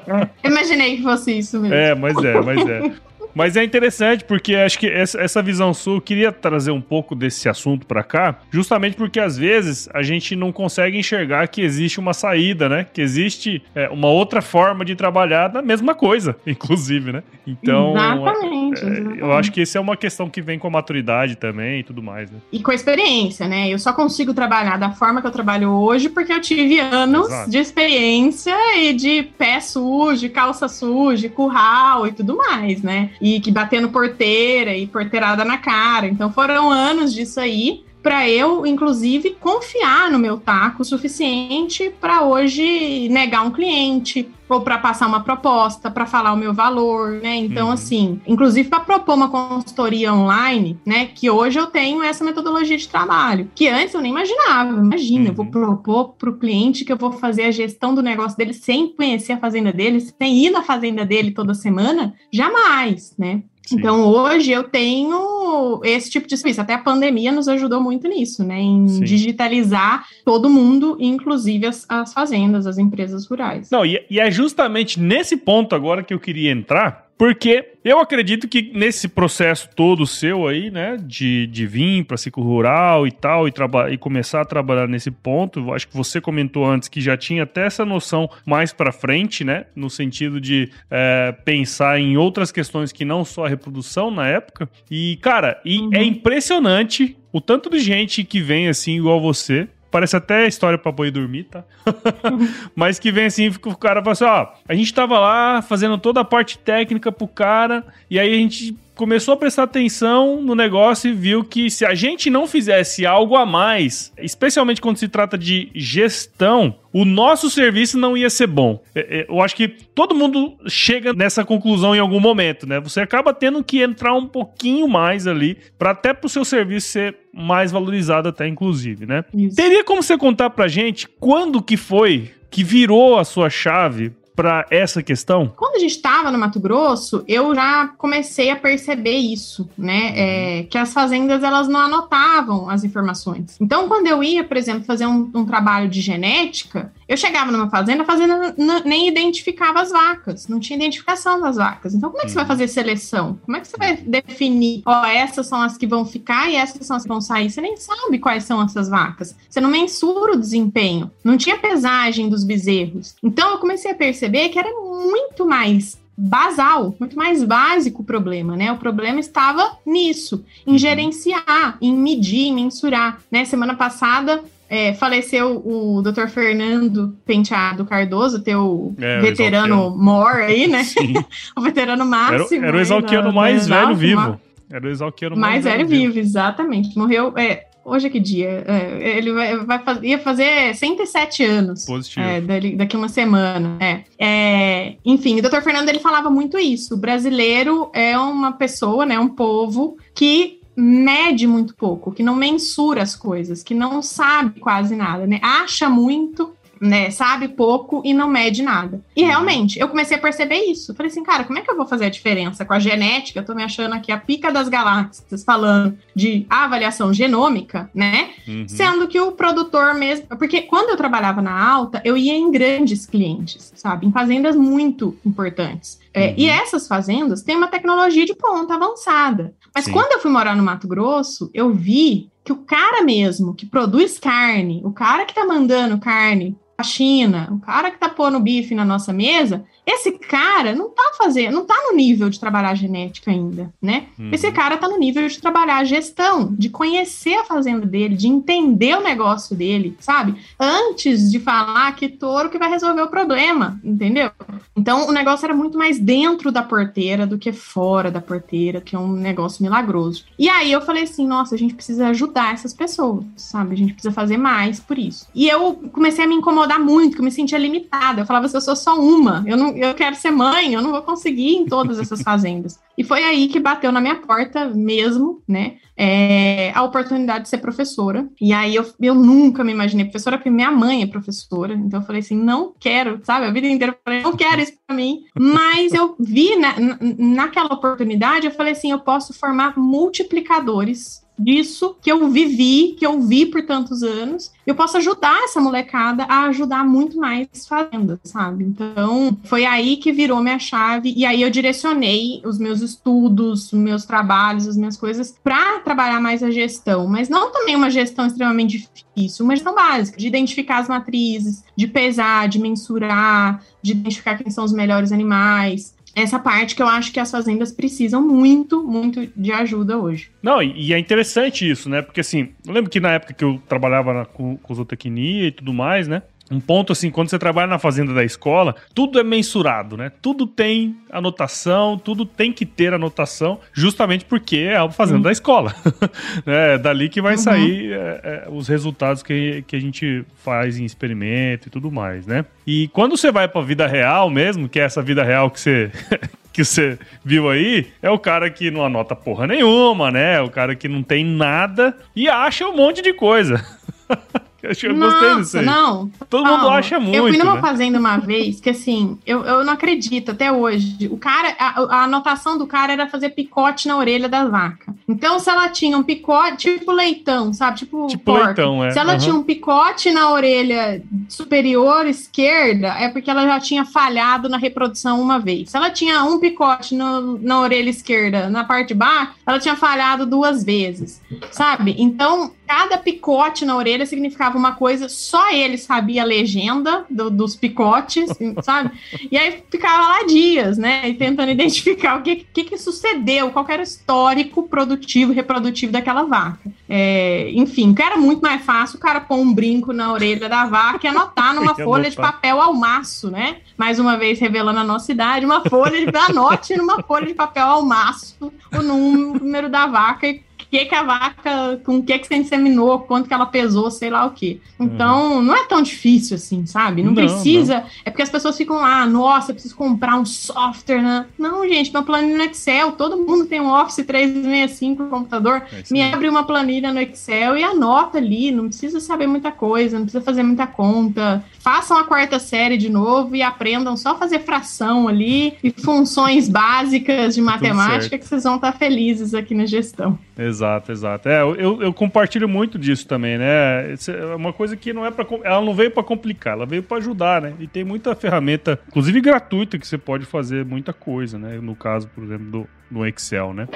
Imaginei que fosse isso mesmo. É, mas é, mas é. Mas é interessante porque acho que essa, essa visão sua, eu queria trazer um pouco desse assunto para cá, justamente porque às vezes a gente não consegue enxergar que existe uma saída, né? Que existe é, uma outra forma de trabalhar da mesma coisa, inclusive, né? Então, exatamente, é, exatamente. eu acho que isso é uma questão que vem com a maturidade também e tudo mais, né? E com a experiência, né? Eu só consigo trabalhar da forma que eu trabalho hoje porque eu tive anos Exato. de experiência e de pé sujo, calça suja, curral e tudo mais, né? e que batendo porteira e porteirada na cara. Então foram anos disso aí para eu, inclusive, confiar no meu taco o suficiente para hoje negar um cliente ou para passar uma proposta, para falar o meu valor, né? Então, uhum. assim, inclusive para propor uma consultoria online, né? Que hoje eu tenho essa metodologia de trabalho, que antes eu nem imaginava. Imagina, uhum. eu vou uhum. propor para o cliente que eu vou fazer a gestão do negócio dele sem conhecer a fazenda dele, sem ir na fazenda dele toda semana, jamais, né? Sim. Então, hoje eu tenho esse tipo de serviço. Até a pandemia nos ajudou muito nisso, né? Em Sim. digitalizar todo mundo, inclusive as, as, fazendas, as empresas rurais. Não, e, e é justamente nesse ponto agora que eu queria entrar, porque eu acredito que nesse processo todo seu aí, né, de, de vir para ciclo rural e tal, e, e começar a trabalhar nesse ponto, acho que você comentou antes que já tinha até essa noção mais para frente, né, no sentido de é, pensar em outras questões que não só a reprodução na época. E, cara, e uhum. é impressionante o tanto de gente que vem assim, igual você, parece até história pra boi dormir, tá? Mas que vem assim, o cara fala assim, ó, a gente tava lá fazendo toda a parte técnica pro cara, e aí a gente começou a prestar atenção no negócio e viu que se a gente não fizesse algo a mais, especialmente quando se trata de gestão, o nosso serviço não ia ser bom. É, é, eu acho que todo mundo chega nessa conclusão em algum momento, né? Você acaba tendo que entrar um pouquinho mais ali para até para o seu serviço ser mais valorizado até inclusive, né? Isso. Teria como você contar pra gente quando que foi que virou a sua chave para essa questão? Quando a gente estava no Mato Grosso, eu já comecei a perceber isso, né? Uhum. É, que as fazendas elas não anotavam as informações. Então, quando eu ia, por exemplo, fazer um, um trabalho de genética, eu chegava numa fazenda, a fazenda nem identificava as vacas, não tinha identificação das vacas. Então, como é que você vai uhum. fazer seleção? Como é que você vai definir, ó, essas são as que vão ficar e essas são as que vão sair? Você nem sabe quais são essas vacas. Você não mensura o desempenho. Não tinha pesagem dos bezerros. Então, eu comecei a perceber que era muito mais basal, muito mais básico o problema, né? O problema estava nisso, em uhum. gerenciar, em medir, em mensurar, né? Semana passada é, faleceu o Dr. Fernando Penteado Cardoso, teu é, veterano mor aí, né? O veterano máximo. Era, era o exalquiano mais velho vivo. Era o exalquiano mais, mais velho, velho vivo, exatamente. Morreu. É, hoje é que dia? É, ele vai, vai fazer, ia fazer 107 anos. Positivo. É, daqui, daqui uma semana. É. é. enfim, o doutor Fernando ele falava muito isso. O brasileiro é uma pessoa, né, um povo que mede muito pouco, que não mensura as coisas, que não sabe quase nada, né? Acha muito, né, sabe pouco e não mede nada. E uhum. realmente, eu comecei a perceber isso. Falei assim, cara, como é que eu vou fazer a diferença com a genética? Eu tô me achando aqui a pica das galáxias, falando de avaliação genômica, né? Uhum. Sendo que o produtor mesmo. Porque quando eu trabalhava na alta, eu ia em grandes clientes, sabe? Em fazendas muito importantes. É, uhum. E essas fazendas têm uma tecnologia de ponta avançada. Mas Sim. quando eu fui morar no Mato Grosso, eu vi que o cara mesmo que produz carne, o cara que tá mandando carne a China, o cara que tá pondo bife na nossa mesa, esse cara não tá fazendo, não tá no nível de trabalhar genética ainda, né? Uhum. Esse cara tá no nível de trabalhar gestão, de conhecer a fazenda dele, de entender o negócio dele, sabe? Antes de falar que touro que vai resolver o problema, entendeu? Então o negócio era muito mais dentro da porteira do que fora da porteira, que é um negócio milagroso. E aí eu falei assim, nossa, a gente precisa ajudar essas pessoas, sabe? A gente precisa fazer mais por isso. E eu comecei a me incomodar muito, que eu me sentia limitada. Eu falava assim, eu sou só uma, eu não eu quero ser mãe, eu não vou conseguir em todas essas fazendas. E foi aí que bateu na minha porta mesmo, né? É, a oportunidade de ser professora. E aí eu, eu nunca me imaginei professora, porque minha mãe é professora. Então eu falei assim: não quero, sabe? A vida inteira eu falei: não quero isso para mim. Mas eu vi na, naquela oportunidade, eu falei assim: eu posso formar multiplicadores disso que eu vivi, que eu vi por tantos anos, eu posso ajudar essa molecada a ajudar muito mais fazendas, sabe? Então, foi aí que virou minha chave e aí eu direcionei os meus estudos, os meus trabalhos, as minhas coisas para trabalhar mais a gestão, mas não também uma gestão extremamente difícil, uma gestão básica, de identificar as matrizes, de pesar, de mensurar, de identificar quem são os melhores animais, essa parte que eu acho que as fazendas precisam muito, muito de ajuda hoje. Não, e, é interessante isso, né? Porque assim, eu lembro que na época que eu trabalhava na, com, com zootecnia e tudo mais, né? Um ponto assim, quando você trabalha na fazenda da escola, tudo é mensurado, né? Tudo tem anotação, tudo tem que ter anotação, justamente porque é a fazenda uhum. da escola. é dali que vai uhum. sair é, é, os resultados que, que a gente faz em experimento e tudo mais, né? E quando você vai para a vida real mesmo, que é essa vida real que você que você viu aí é o cara que não anota porra nenhuma, né? O cara que não tem nada e acha um monte de coisa. Eu Nossa, gostei disso aí. Não. Todo calma. mundo acha muito. Eu fui numa né? fazenda uma vez que, assim, eu, eu não acredito até hoje. O cara, a, a, anotação do cara era fazer picote na orelha da vaca. Então, se ela tinha um picote, tipo leitão, sabe? Tipo, tipo porco. leitão, é. Se ela uhum. tinha um picote na orelha superior esquerda, é porque ela já tinha falhado na reprodução uma vez. Se ela tinha um picote no, na orelha esquerda, na parte de baixo, ela tinha falhado duas vezes, sabe? Então, cada picote na orelha significava uma coisa, só ele sabia a legenda do, dos picotes, sabe? E aí ficava lá dias, né? Tentando identificar o que, que, que sucedeu, qual era o histórico produtivo e reprodutivo daquela vaca. É, enfim, que era muito mais fácil o cara pôr um brinco na orelha da vaca e anotar numa folha de papel ao maço, né? Mais uma vez revelando a nossa idade, uma folha de anote numa folha de papel ao maço o número da vaca e que, que a vaca, com o que, que você inseminou, quanto que ela pesou, sei lá o quê. Então, uhum. não é tão difícil assim, sabe? Não, não precisa. Não. É porque as pessoas ficam lá, nossa, eu preciso comprar um software, né? Não, gente, uma planilha no Excel, todo mundo tem um Office 365 no computador. É Me abre uma planilha no Excel e anota ali, não precisa saber muita coisa, não precisa fazer muita conta. Façam a quarta série de novo e aprendam só a fazer fração ali e funções básicas de matemática que vocês vão estar felizes aqui na gestão. Exato, exato. É, eu, eu compartilho muito disso também, né? É uma coisa que não é para ela não veio para complicar, ela veio para ajudar, né? E tem muita ferramenta, inclusive gratuita, que você pode fazer muita coisa, né? No caso, por exemplo, do, do Excel, né?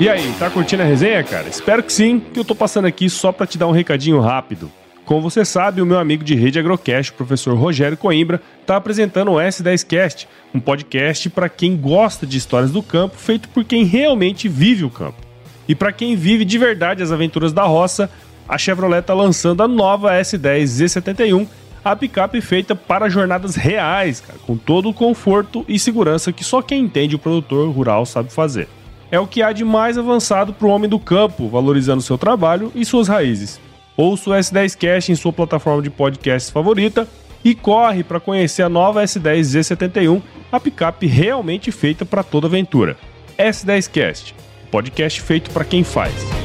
E aí, tá curtindo a resenha, cara? Espero que sim, que eu tô passando aqui só para te dar um recadinho rápido. Como você sabe, o meu amigo de rede Agrocast, o professor Rogério Coimbra, está apresentando o S10Cast, um podcast para quem gosta de histórias do campo, feito por quem realmente vive o campo. E para quem vive de verdade as aventuras da roça, a Chevrolet está lançando a nova S10 Z71, a picape feita para jornadas reais, cara, com todo o conforto e segurança que só quem entende o produtor rural sabe fazer. É o que há de mais avançado para o homem do campo, valorizando seu trabalho e suas raízes. Ouça o S10 Cast em sua plataforma de podcasts favorita e corre para conhecer a nova S10Z71, a picape realmente feita para toda aventura. S10Cast, podcast feito para quem faz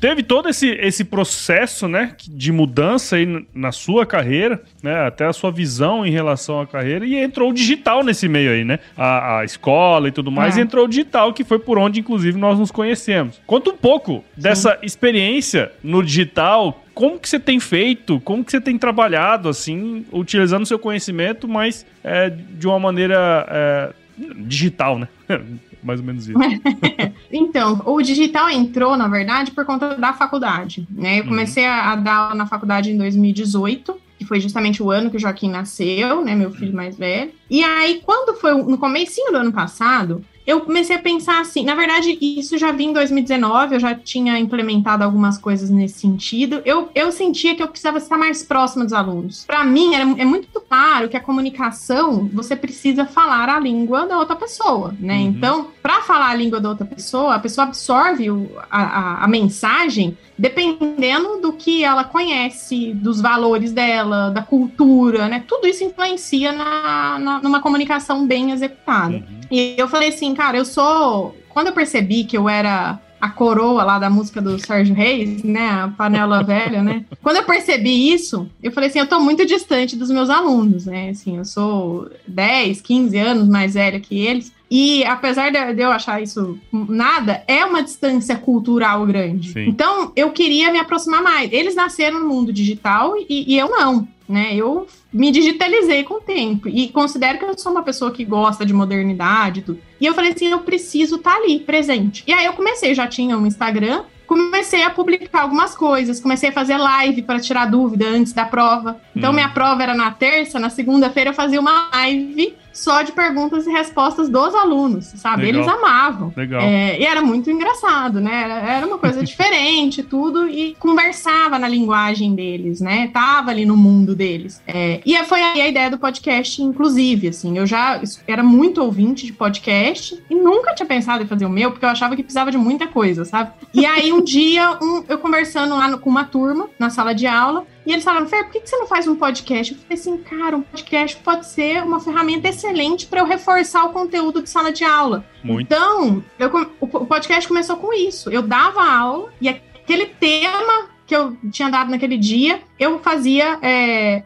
teve todo esse, esse processo, né, de mudança aí na sua carreira, né, até a sua visão em relação à carreira, e entrou o digital nesse meio aí, né, a, a escola e tudo mais, é. entrou o digital, que foi por onde, inclusive, nós nos conhecemos. Conta um pouco Sim. dessa experiência no digital, como que você tem feito, como que você tem trabalhado, assim, utilizando o seu conhecimento, mas é, de uma maneira é, digital, né? mais ou menos isso. então, o digital entrou, na verdade, por conta da faculdade, né? Eu uhum. comecei uhum. a, a dar aula na faculdade em 2018, que foi justamente o ano que o Joaquim nasceu, né, meu filho mais velho. E aí, quando foi no comecinho do ano passado, eu comecei a pensar assim, na verdade, isso já vinha em 2019, eu já tinha implementado algumas coisas nesse sentido. Eu, eu sentia que eu precisava estar mais próxima dos alunos. Para mim, era, é muito claro que a comunicação, você precisa falar a língua da outra pessoa, né? Uhum. Então, para falar a língua da outra pessoa, a pessoa absorve o, a, a, a mensagem dependendo do que ela conhece, dos valores dela, da cultura, né? Tudo isso influencia na, na numa comunicação bem executada. Uhum. E eu falei assim, cara, eu sou. Quando eu percebi que eu era a coroa lá da música do Sérgio Reis, né? A panela velha, né? Quando eu percebi isso, eu falei assim, eu tô muito distante dos meus alunos, né? Assim, eu sou 10, 15 anos mais velha que eles. E apesar de eu achar isso nada, é uma distância cultural grande. Sim. Então, eu queria me aproximar mais. Eles nasceram no mundo digital e, e eu não né? Eu me digitalizei com o tempo e considero que eu sou uma pessoa que gosta de modernidade e tudo. E eu falei assim, eu preciso estar tá ali, presente. E aí eu comecei, já tinha um Instagram, comecei a publicar algumas coisas, comecei a fazer live para tirar dúvida antes da prova. Então, hum. minha prova era na terça, na segunda-feira eu fazia uma live só de perguntas e respostas dos alunos, sabe? Legal. Eles amavam. Legal. É, e era muito engraçado, né? Era, era uma coisa diferente, tudo, e conversava na linguagem deles, né? Tava ali no mundo deles. É, e foi aí a ideia do podcast, inclusive, assim. Eu já era muito ouvinte de podcast e nunca tinha pensado em fazer o meu, porque eu achava que precisava de muita coisa, sabe? E aí, um dia, um, eu conversando lá no, com uma turma, na sala de aula, e eles falaram, Fer, por que você não faz um podcast? Eu falei assim, cara, um podcast pode ser uma ferramenta excelente para eu reforçar o conteúdo de sala de aula. Muito. Então, eu, o podcast começou com isso. Eu dava aula e aquele tema que eu tinha dado naquele dia, eu fazia, é,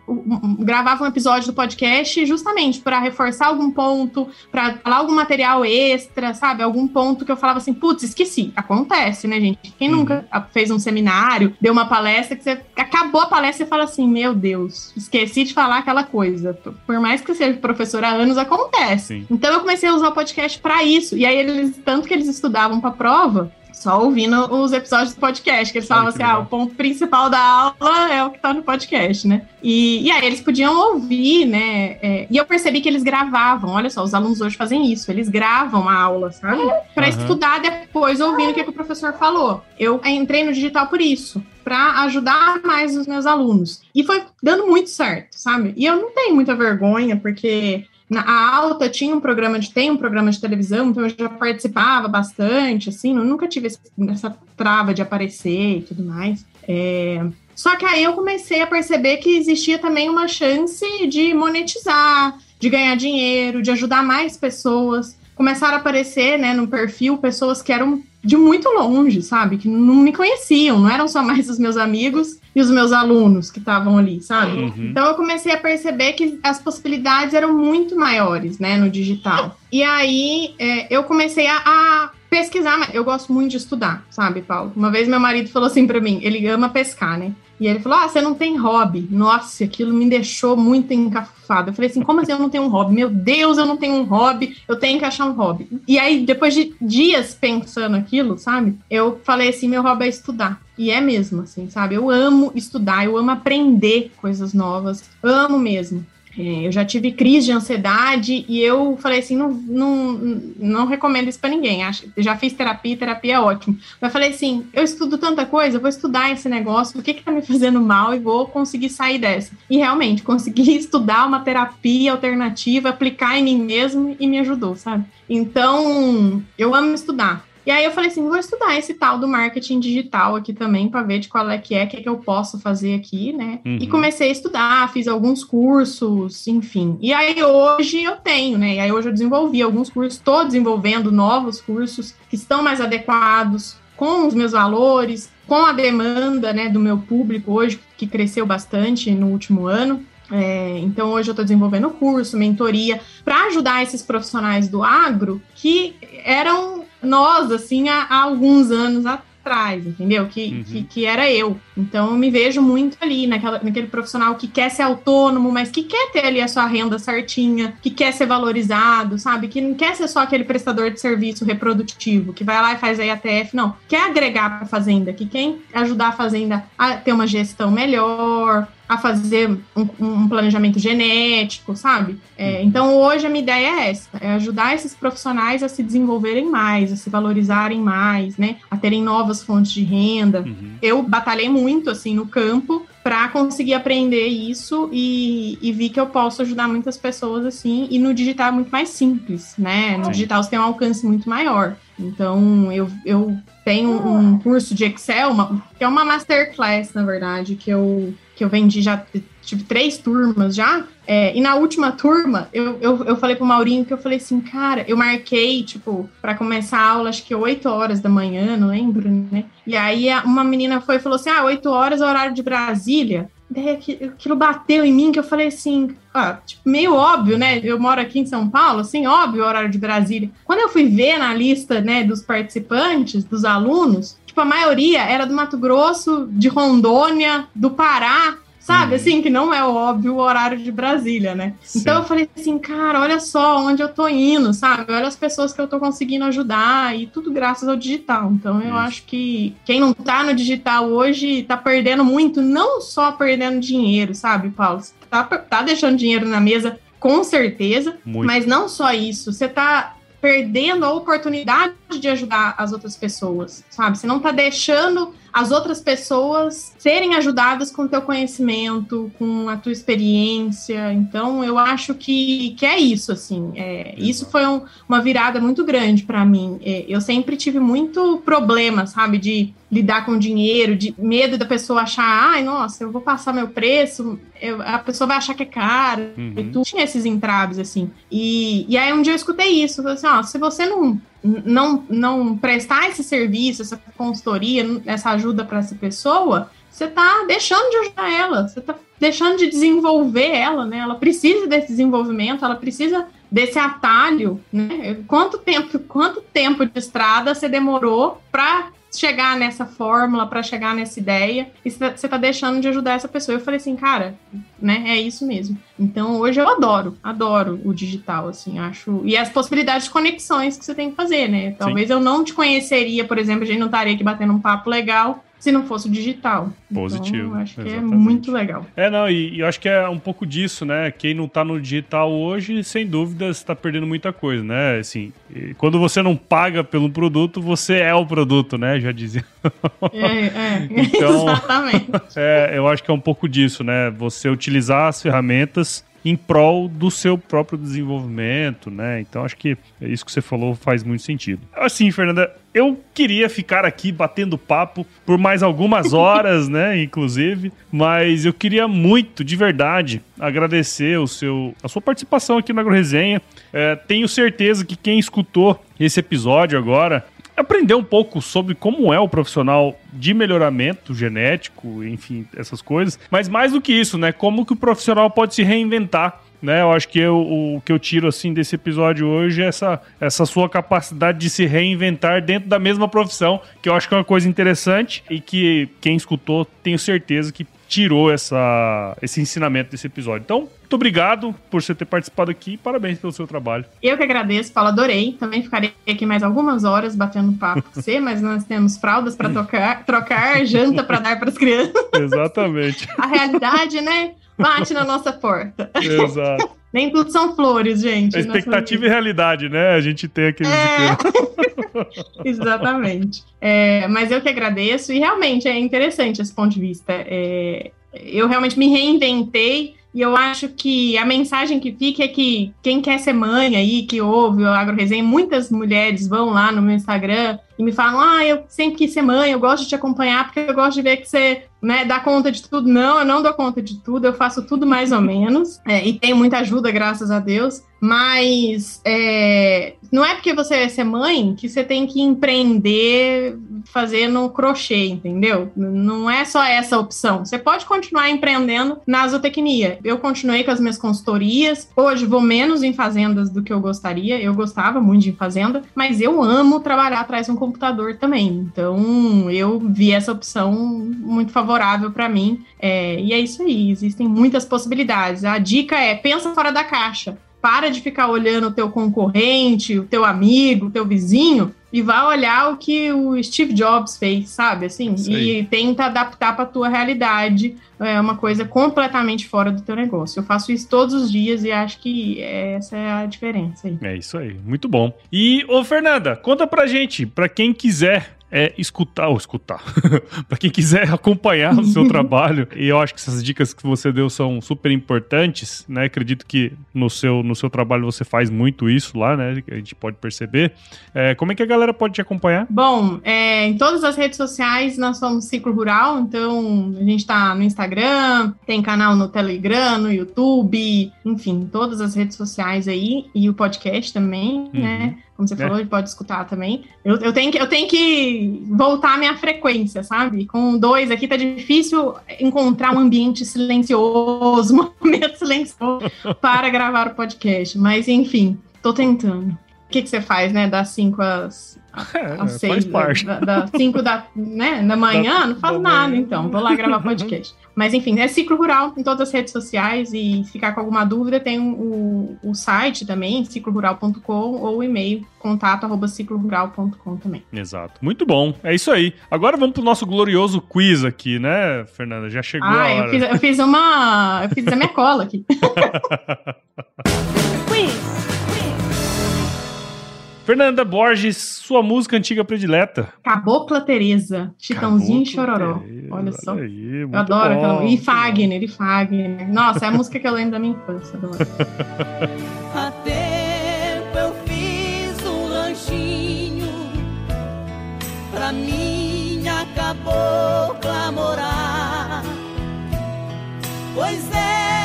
gravava um episódio do podcast justamente para reforçar algum ponto, para falar algum material extra, sabe? Algum ponto que eu falava assim, putz, esqueci. Acontece, né, gente? Quem uhum. nunca fez um seminário, deu uma palestra que você acabou a palestra e fala assim, meu Deus, esqueci de falar aquela coisa. Por mais que eu seja professora há anos, acontece. Sim. Então eu comecei a usar o podcast para isso. E aí eles, tanto que eles estudavam para prova, só ouvindo os episódios do podcast, que eles falavam assim: ah, o ponto principal da aula é o que tá no podcast, né? E, e aí eles podiam ouvir, né? É, e eu percebi que eles gravavam. Olha só, os alunos hoje fazem isso, eles gravam a aula, sabe? Para uhum. estudar depois, ouvindo o que, que o professor falou. Eu entrei no digital por isso para ajudar mais os meus alunos. E foi dando muito certo, sabe? E eu não tenho muita vergonha, porque na a alta tinha um programa de tem um programa de televisão, então eu já participava bastante, assim, eu nunca tive essa trava de aparecer e tudo mais. É, só que aí eu comecei a perceber que existia também uma chance de monetizar, de ganhar dinheiro, de ajudar mais pessoas. Começaram a aparecer, né, no perfil pessoas que eram de muito longe, sabe? Que não me conheciam, não eram só mais os meus amigos e os meus alunos que estavam ali, sabe? Uhum. Então eu comecei a perceber que as possibilidades eram muito maiores, né, no digital. E aí é, eu comecei a, a pesquisar, eu gosto muito de estudar, sabe, Paulo? Uma vez meu marido falou assim para mim, ele ama pescar, né? E ele falou: Ah, você não tem hobby. Nossa, aquilo me deixou muito encafufado. Eu falei assim: Como assim eu não tenho um hobby? Meu Deus, eu não tenho um hobby, eu tenho que achar um hobby. E aí, depois de dias pensando aquilo, sabe? Eu falei assim: Meu hobby é estudar. E é mesmo, assim, sabe? Eu amo estudar, eu amo aprender coisas novas, amo mesmo. É, eu já tive crise de ansiedade e eu falei assim, não, não, não recomendo isso para ninguém. Acho, já fiz terapia, terapia é ótimo. Mas falei assim, eu estudo tanta coisa, vou estudar esse negócio, o que que tá me fazendo mal e vou conseguir sair dessa. E realmente, consegui estudar uma terapia alternativa, aplicar em mim mesmo e me ajudou, sabe? Então, eu amo estudar. E aí eu falei assim, vou estudar esse tal do marketing digital aqui também para ver de qual é que é, o que, é que eu posso fazer aqui, né? Uhum. E comecei a estudar, fiz alguns cursos, enfim. E aí hoje eu tenho, né? E aí hoje eu desenvolvi alguns cursos, estou desenvolvendo novos cursos que estão mais adequados com os meus valores, com a demanda, né, do meu público hoje que cresceu bastante no último ano. É, então, hoje eu estou desenvolvendo curso, mentoria, para ajudar esses profissionais do agro que eram nós, assim, há, há alguns anos atrás, entendeu? Que, uhum. que, que, era eu. Então, eu me vejo muito ali, naquela, naquele profissional que quer ser autônomo, mas que quer ter ali a sua renda certinha, que quer ser valorizado, sabe? Que não quer ser só aquele prestador de serviço reprodutivo, que vai lá e faz a IATF, não. Quer agregar para a fazenda, que quer ajudar a fazenda a ter uma gestão melhor, a fazer um, um planejamento genético, sabe? É, uhum. então, hoje a minha ideia é essa: é ajudar esses profissionais a se desenvolverem mais, a se valorizarem mais, né? A terem novas fontes de renda. Uhum. Eu batalhei muito, assim, no campo para conseguir aprender isso e, e, vi que eu posso ajudar muitas pessoas assim. E no digital é muito mais simples, né? No Sim. digital você tem um alcance muito maior. Então, eu, eu tenho um curso de Excel, uma, que é uma masterclass, na verdade, que eu que eu vendi já, tive três turmas já. É, e na última turma, eu, eu, eu falei pro Maurinho que eu falei assim, cara, eu marquei, tipo, para começar a aula, acho que 8 horas da manhã, não lembro, né? E aí uma menina foi e falou assim: ah, 8 horas horário de Brasília. Daí aquilo bateu em mim que eu falei assim, ah, tipo, meio óbvio, né? Eu moro aqui em São Paulo, assim, óbvio o horário de Brasília. Quando eu fui ver na lista, né, dos participantes, dos alunos, tipo, a maioria era do Mato Grosso, de Rondônia, do Pará, sabe? Uhum. Assim, que não é óbvio o horário de Brasília, né? Sim. Então eu falei assim, cara, olha só onde eu tô indo, sabe? Olha as pessoas que eu tô conseguindo ajudar e tudo graças ao digital. Então eu Isso. acho que quem não tá no digital hoje tá perdendo muito, não só perdendo dinheiro, sabe, Paulo? Tá, tá deixando dinheiro na mesa, com certeza, muito. mas não só isso, você tá perdendo a oportunidade de ajudar as outras pessoas, sabe? Você não está deixando as outras pessoas serem ajudadas com o teu conhecimento, com a tua experiência. Então, eu acho que, que é isso, assim. É, isso foi um, uma virada muito grande para mim. É, eu sempre tive muito problema, sabe, de lidar com dinheiro, de medo da pessoa achar, ai, nossa, eu vou passar meu preço, eu, a pessoa vai achar que é caro. Uhum. E tu tinha esses entraves, assim. E, e aí um dia eu escutei isso, eu falei assim, ó, se você não não, não prestar esse serviço, essa consultoria, essa ajuda para essa pessoa, você está deixando de ajudar ela, você está deixando de desenvolver ela, né? Ela precisa desse desenvolvimento, ela precisa desse atalho, né? Quanto tempo, quanto tempo de estrada você demorou para chegar nessa fórmula, para chegar nessa ideia, e você está deixando de ajudar essa pessoa. Eu falei assim, cara, né, é isso mesmo. Então, hoje eu adoro, adoro o digital, assim, acho. E as possibilidades de conexões que você tem que fazer, né? Talvez Sim. eu não te conheceria, por exemplo, a gente não estaria aqui batendo um papo legal se não fosse o digital. Positivo. Então, acho que é exatamente. é muito legal. É, não, e, e, eu acho que é um pouco disso, né? Quem não tá no digital hoje, sem dúvida, está perdendo muita coisa, né? Assim, quando você não paga pelo produto, você é o produto, né? Já dizia. É, é. então, exatamente. É, eu acho que é um pouco disso, né? Você utilizar as ferramentas em prol do seu próprio desenvolvimento, né? Então acho que isso que você falou faz muito sentido. Assim, Fernanda, eu queria ficar aqui batendo papo por mais algumas horas, né, inclusive, mas eu queria muito, de verdade, agradecer o seu, a sua participação aqui na AgroResenha. É, tenho certeza que quem escutou esse episódio agora aprender um pouco sobre como é o profissional de melhoramento genético, enfim, essas coisas. Mas mais do que isso, né? Como que o profissional pode se reinventar né? Eu acho que eu, o que eu tiro assim desse episódio hoje é essa, essa sua capacidade de se reinventar dentro da mesma profissão, que eu acho que é uma coisa interessante e que quem escutou tenho certeza que tirou essa, esse ensinamento desse episódio. Então, muito obrigado por você ter participado aqui e parabéns pelo seu trabalho. Eu que agradeço, Paulo, adorei. Também ficarei aqui mais algumas horas batendo papo com você, mas nós temos fraldas para trocar, trocar, janta para dar para as crianças. Exatamente. A realidade, né? Bate na nossa porta. Exato. Nem tudo são flores, gente. A expectativa e realidade, né? A gente tem aqueles. É... Exatamente. É, mas eu que agradeço, e realmente é interessante esse ponto de vista. É, eu realmente me reinventei E eu acho que a mensagem que fica é que quem quer ser mãe aí, que ouve o Agro Resenha, muitas mulheres vão lá no meu Instagram e me falam: Ah, eu sempre quis ser mãe, eu gosto de te acompanhar porque eu gosto de ver que você né, dá conta de tudo. Não, eu não dou conta de tudo, eu faço tudo mais ou menos. É, e tenho muita ajuda, graças a Deus. Mas é, não é porque você é ser mãe que você tem que empreender fazendo crochê, entendeu? Não é só essa opção. Você pode continuar empreendendo na zootecnia. Eu continuei com as minhas consultorias. Hoje vou menos em fazendas do que eu gostaria. Eu gostava muito de fazenda, mas eu amo trabalhar atrás de um computador também. Então eu vi essa opção muito favorável para mim. É, e é isso aí. Existem muitas possibilidades. A dica é pensa fora da caixa para de ficar olhando o teu concorrente, o teu amigo, o teu vizinho e vá olhar o que o Steve Jobs fez, sabe? Assim, e tenta adaptar para a tua realidade. É uma coisa completamente fora do teu negócio. Eu faço isso todos os dias e acho que essa é a diferença aí. É isso aí, muito bom. E, ô Fernanda, conta pra gente, pra quem quiser é escutar ou escutar. para quem quiser acompanhar o seu trabalho, e eu acho que essas dicas que você deu são super importantes, né? Acredito que no seu, no seu trabalho você faz muito isso lá, né? A gente pode perceber. É, como é que a galera pode te acompanhar? Bom, é, em todas as redes sociais nós somos Ciclo Rural, então a gente está no Instagram, tem canal no Telegram, no YouTube, enfim, todas as redes sociais aí, e o podcast também, uhum. né? Como você é. falou, ele pode escutar também. Eu, eu, tenho que, eu tenho que voltar a minha frequência, sabe? Com dois aqui tá difícil encontrar um ambiente silencioso, um momento silencioso para gravar o podcast. Mas, enfim, tô tentando. O que, que você faz, né? Das 5 às, é, às 6, das 5 da, né, da manhã, não faço nada, então. Vou lá gravar podcast. Mas enfim, é Ciclo Rural em todas as redes sociais e se ficar com alguma dúvida, tem o, o site também, ciclorural.com ou o e-mail contato arroba ciclorural.com também. Exato. Muito bom. É isso aí. Agora vamos pro nosso glorioso quiz aqui, né, Fernanda? Já chegou ah, a hora. Eu fiz, eu fiz uma... Eu fiz a minha cola aqui. quiz. Fernanda Borges, sua música antiga predileta. Cabocla Teresa, Chitãozinho e Chororó. Tereza, olha só. Aí, eu adoro bom, aquela. E Fagner, e Fagner. Nossa, é a música que eu lembro da minha infância. Adoro. Há tempo eu fiz um lanchinho pra minha cabocla morar. Pois era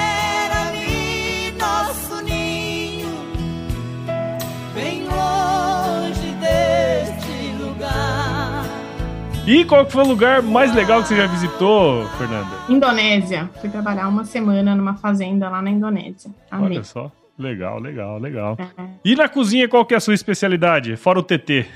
E qual foi o lugar mais legal que você já visitou, Fernanda? Indonésia. Fui trabalhar uma semana numa fazenda lá na Indonésia. Amei. Olha só. Legal, legal, legal. É. E na cozinha, qual que é a sua especialidade? Fora o TT.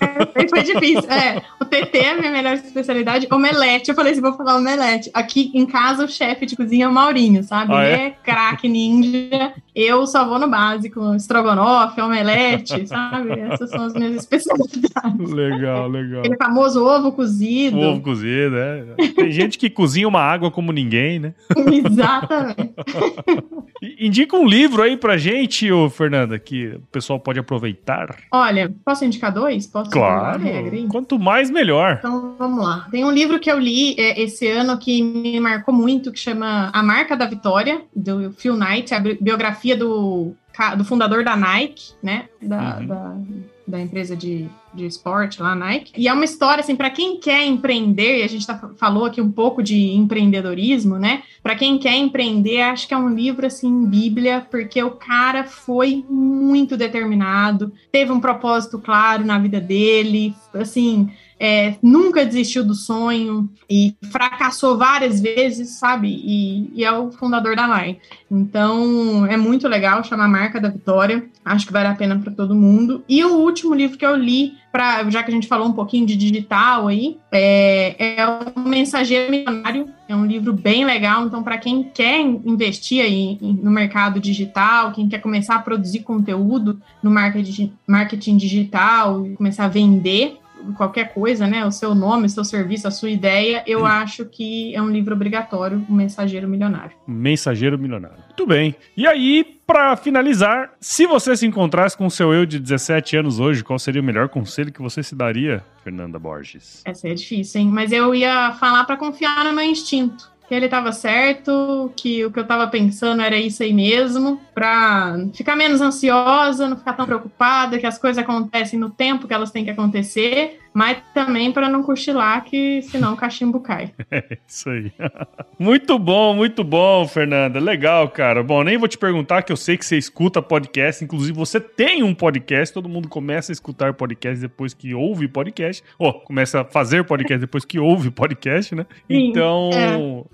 É, foi difícil. É, o TT é a minha melhor especialidade. Omelete. Eu falei assim, vou falar omelete. Aqui em casa, o chefe de cozinha é o Maurinho, sabe? Ah, é, é craque ninja. Eu só vou no básico, estrogonofe, omelete, sabe? Essas são as minhas especialidades. Legal, legal. Aquele famoso ovo cozido. Ovo cozido, é. Tem gente que cozinha uma água como ninguém, né? Exatamente. Indica um livro aí pra gente, ô Fernanda, que o pessoal pode aproveitar. Olha, posso indicar dois? Posso claro. Regra, Quanto mais, melhor. Então, vamos lá. Tem um livro que eu li é, esse ano que me marcou muito, que chama A Marca da Vitória, do Phil Knight, a biografia do, do fundador da Nike, né? Da, uhum. da da empresa de, de esporte lá, Nike. E é uma história, assim, para quem quer empreender, e a gente tá, falou aqui um pouco de empreendedorismo, né? Para quem quer empreender, acho que é um livro, assim, bíblia, porque o cara foi muito determinado, teve um propósito claro na vida dele, assim, é, nunca desistiu do sonho e fracassou várias vezes, sabe? E, e, é o fundador da Nike. Então é muito legal, chama Marca da Vitória. Acho que vale a pena para todo mundo. E o último livro que eu li, pra, já que a gente falou um pouquinho de digital aí, é, é O Mensageiro Milionário. É um livro bem legal. Então, para quem quer investir aí no mercado digital, quem quer começar a produzir conteúdo no marketing, marketing digital, começar a vender, qualquer coisa, né? O seu nome, o seu serviço, a sua ideia, eu hum. acho que é um livro obrigatório, O Mensageiro Milionário. Mensageiro Milionário. Muito bem. E aí, para finalizar, se você se encontrasse com o seu eu de 17 anos hoje, qual seria o melhor conselho que você se daria, Fernanda Borges? Essa é difícil, hein? Mas eu ia falar para confiar no meu instinto que ele estava certo, que o que eu estava pensando era isso aí mesmo, para ficar menos ansiosa, não ficar tão preocupada, que as coisas acontecem no tempo que elas têm que acontecer, mas também para não cochilar, que senão o cachimbo cai. É isso aí. muito bom, muito bom, Fernanda. Legal, cara. Bom, nem vou te perguntar, que eu sei que você escuta podcast, inclusive você tem um podcast, todo mundo começa a escutar podcast depois que ouve podcast, ou começa a fazer podcast depois que ouve podcast, né? Sim, então,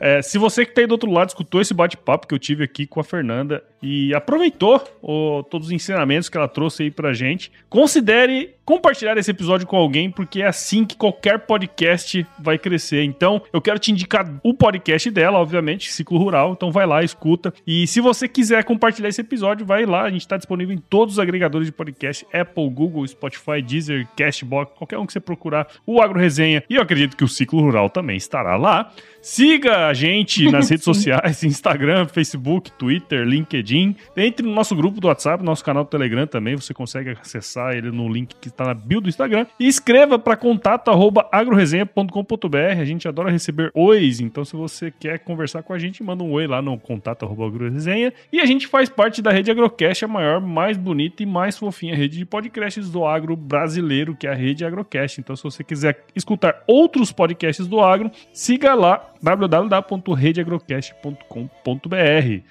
é. É, se você que tá aí do outro lado escutou esse bate-papo que eu tive aqui com a Fernanda e aproveitou o, todos os ensinamentos que ela trouxe aí pra gente, considere compartilhar esse episódio com alguém, porque é assim que qualquer podcast vai crescer. Então, eu quero te indicar o podcast dela, obviamente, Ciclo Rural. Então, vai lá, escuta. E se você quiser compartilhar esse episódio, vai lá. A gente está disponível em todos os agregadores de podcast: Apple, Google, Spotify, Deezer, Cashbox, qualquer um que você procurar. O Agro Resenha. E eu acredito que o Ciclo Rural também estará lá. Siga a gente nas redes sociais: Instagram, Facebook, Twitter, LinkedIn. Entre no nosso grupo do WhatsApp, nosso canal do Telegram também. Você consegue acessar ele no link que está na bio do Instagram. E escreva para contato arroba agroresenha.com.br. A gente adora receber ois, então se você quer conversar com a gente, manda um oi lá no contato arroba agroresenha. E a gente faz parte da rede Agrocast, a maior, mais bonita e mais fofinha rede de podcasts do agro brasileiro, que é a rede Agrocast. Então se você quiser escutar outros podcasts do agro, siga lá www.redeagrocast.com.br.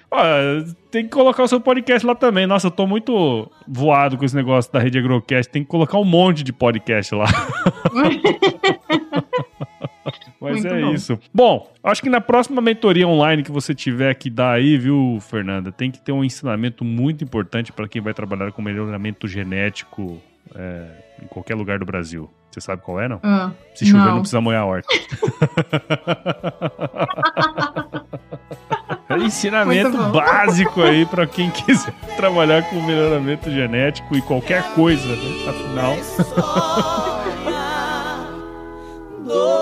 tem que colocar o seu podcast lá também. Nossa, eu tô muito voado com esse negócio da Rede Agrocast. Tem que colocar um monte de podcast lá. Mas Muito é bom. isso. Bom, acho que na próxima mentoria online que você tiver que dar aí, viu, Fernanda, tem que ter um ensinamento muito importante para quem vai trabalhar com melhoramento genético é, em qualquer lugar do Brasil. Você sabe qual é, não? Uh, Se chover, não. não precisa molhar a horta. É ensinamento básico aí para quem quiser trabalhar com melhoramento genético e qualquer coisa, né? Afinal.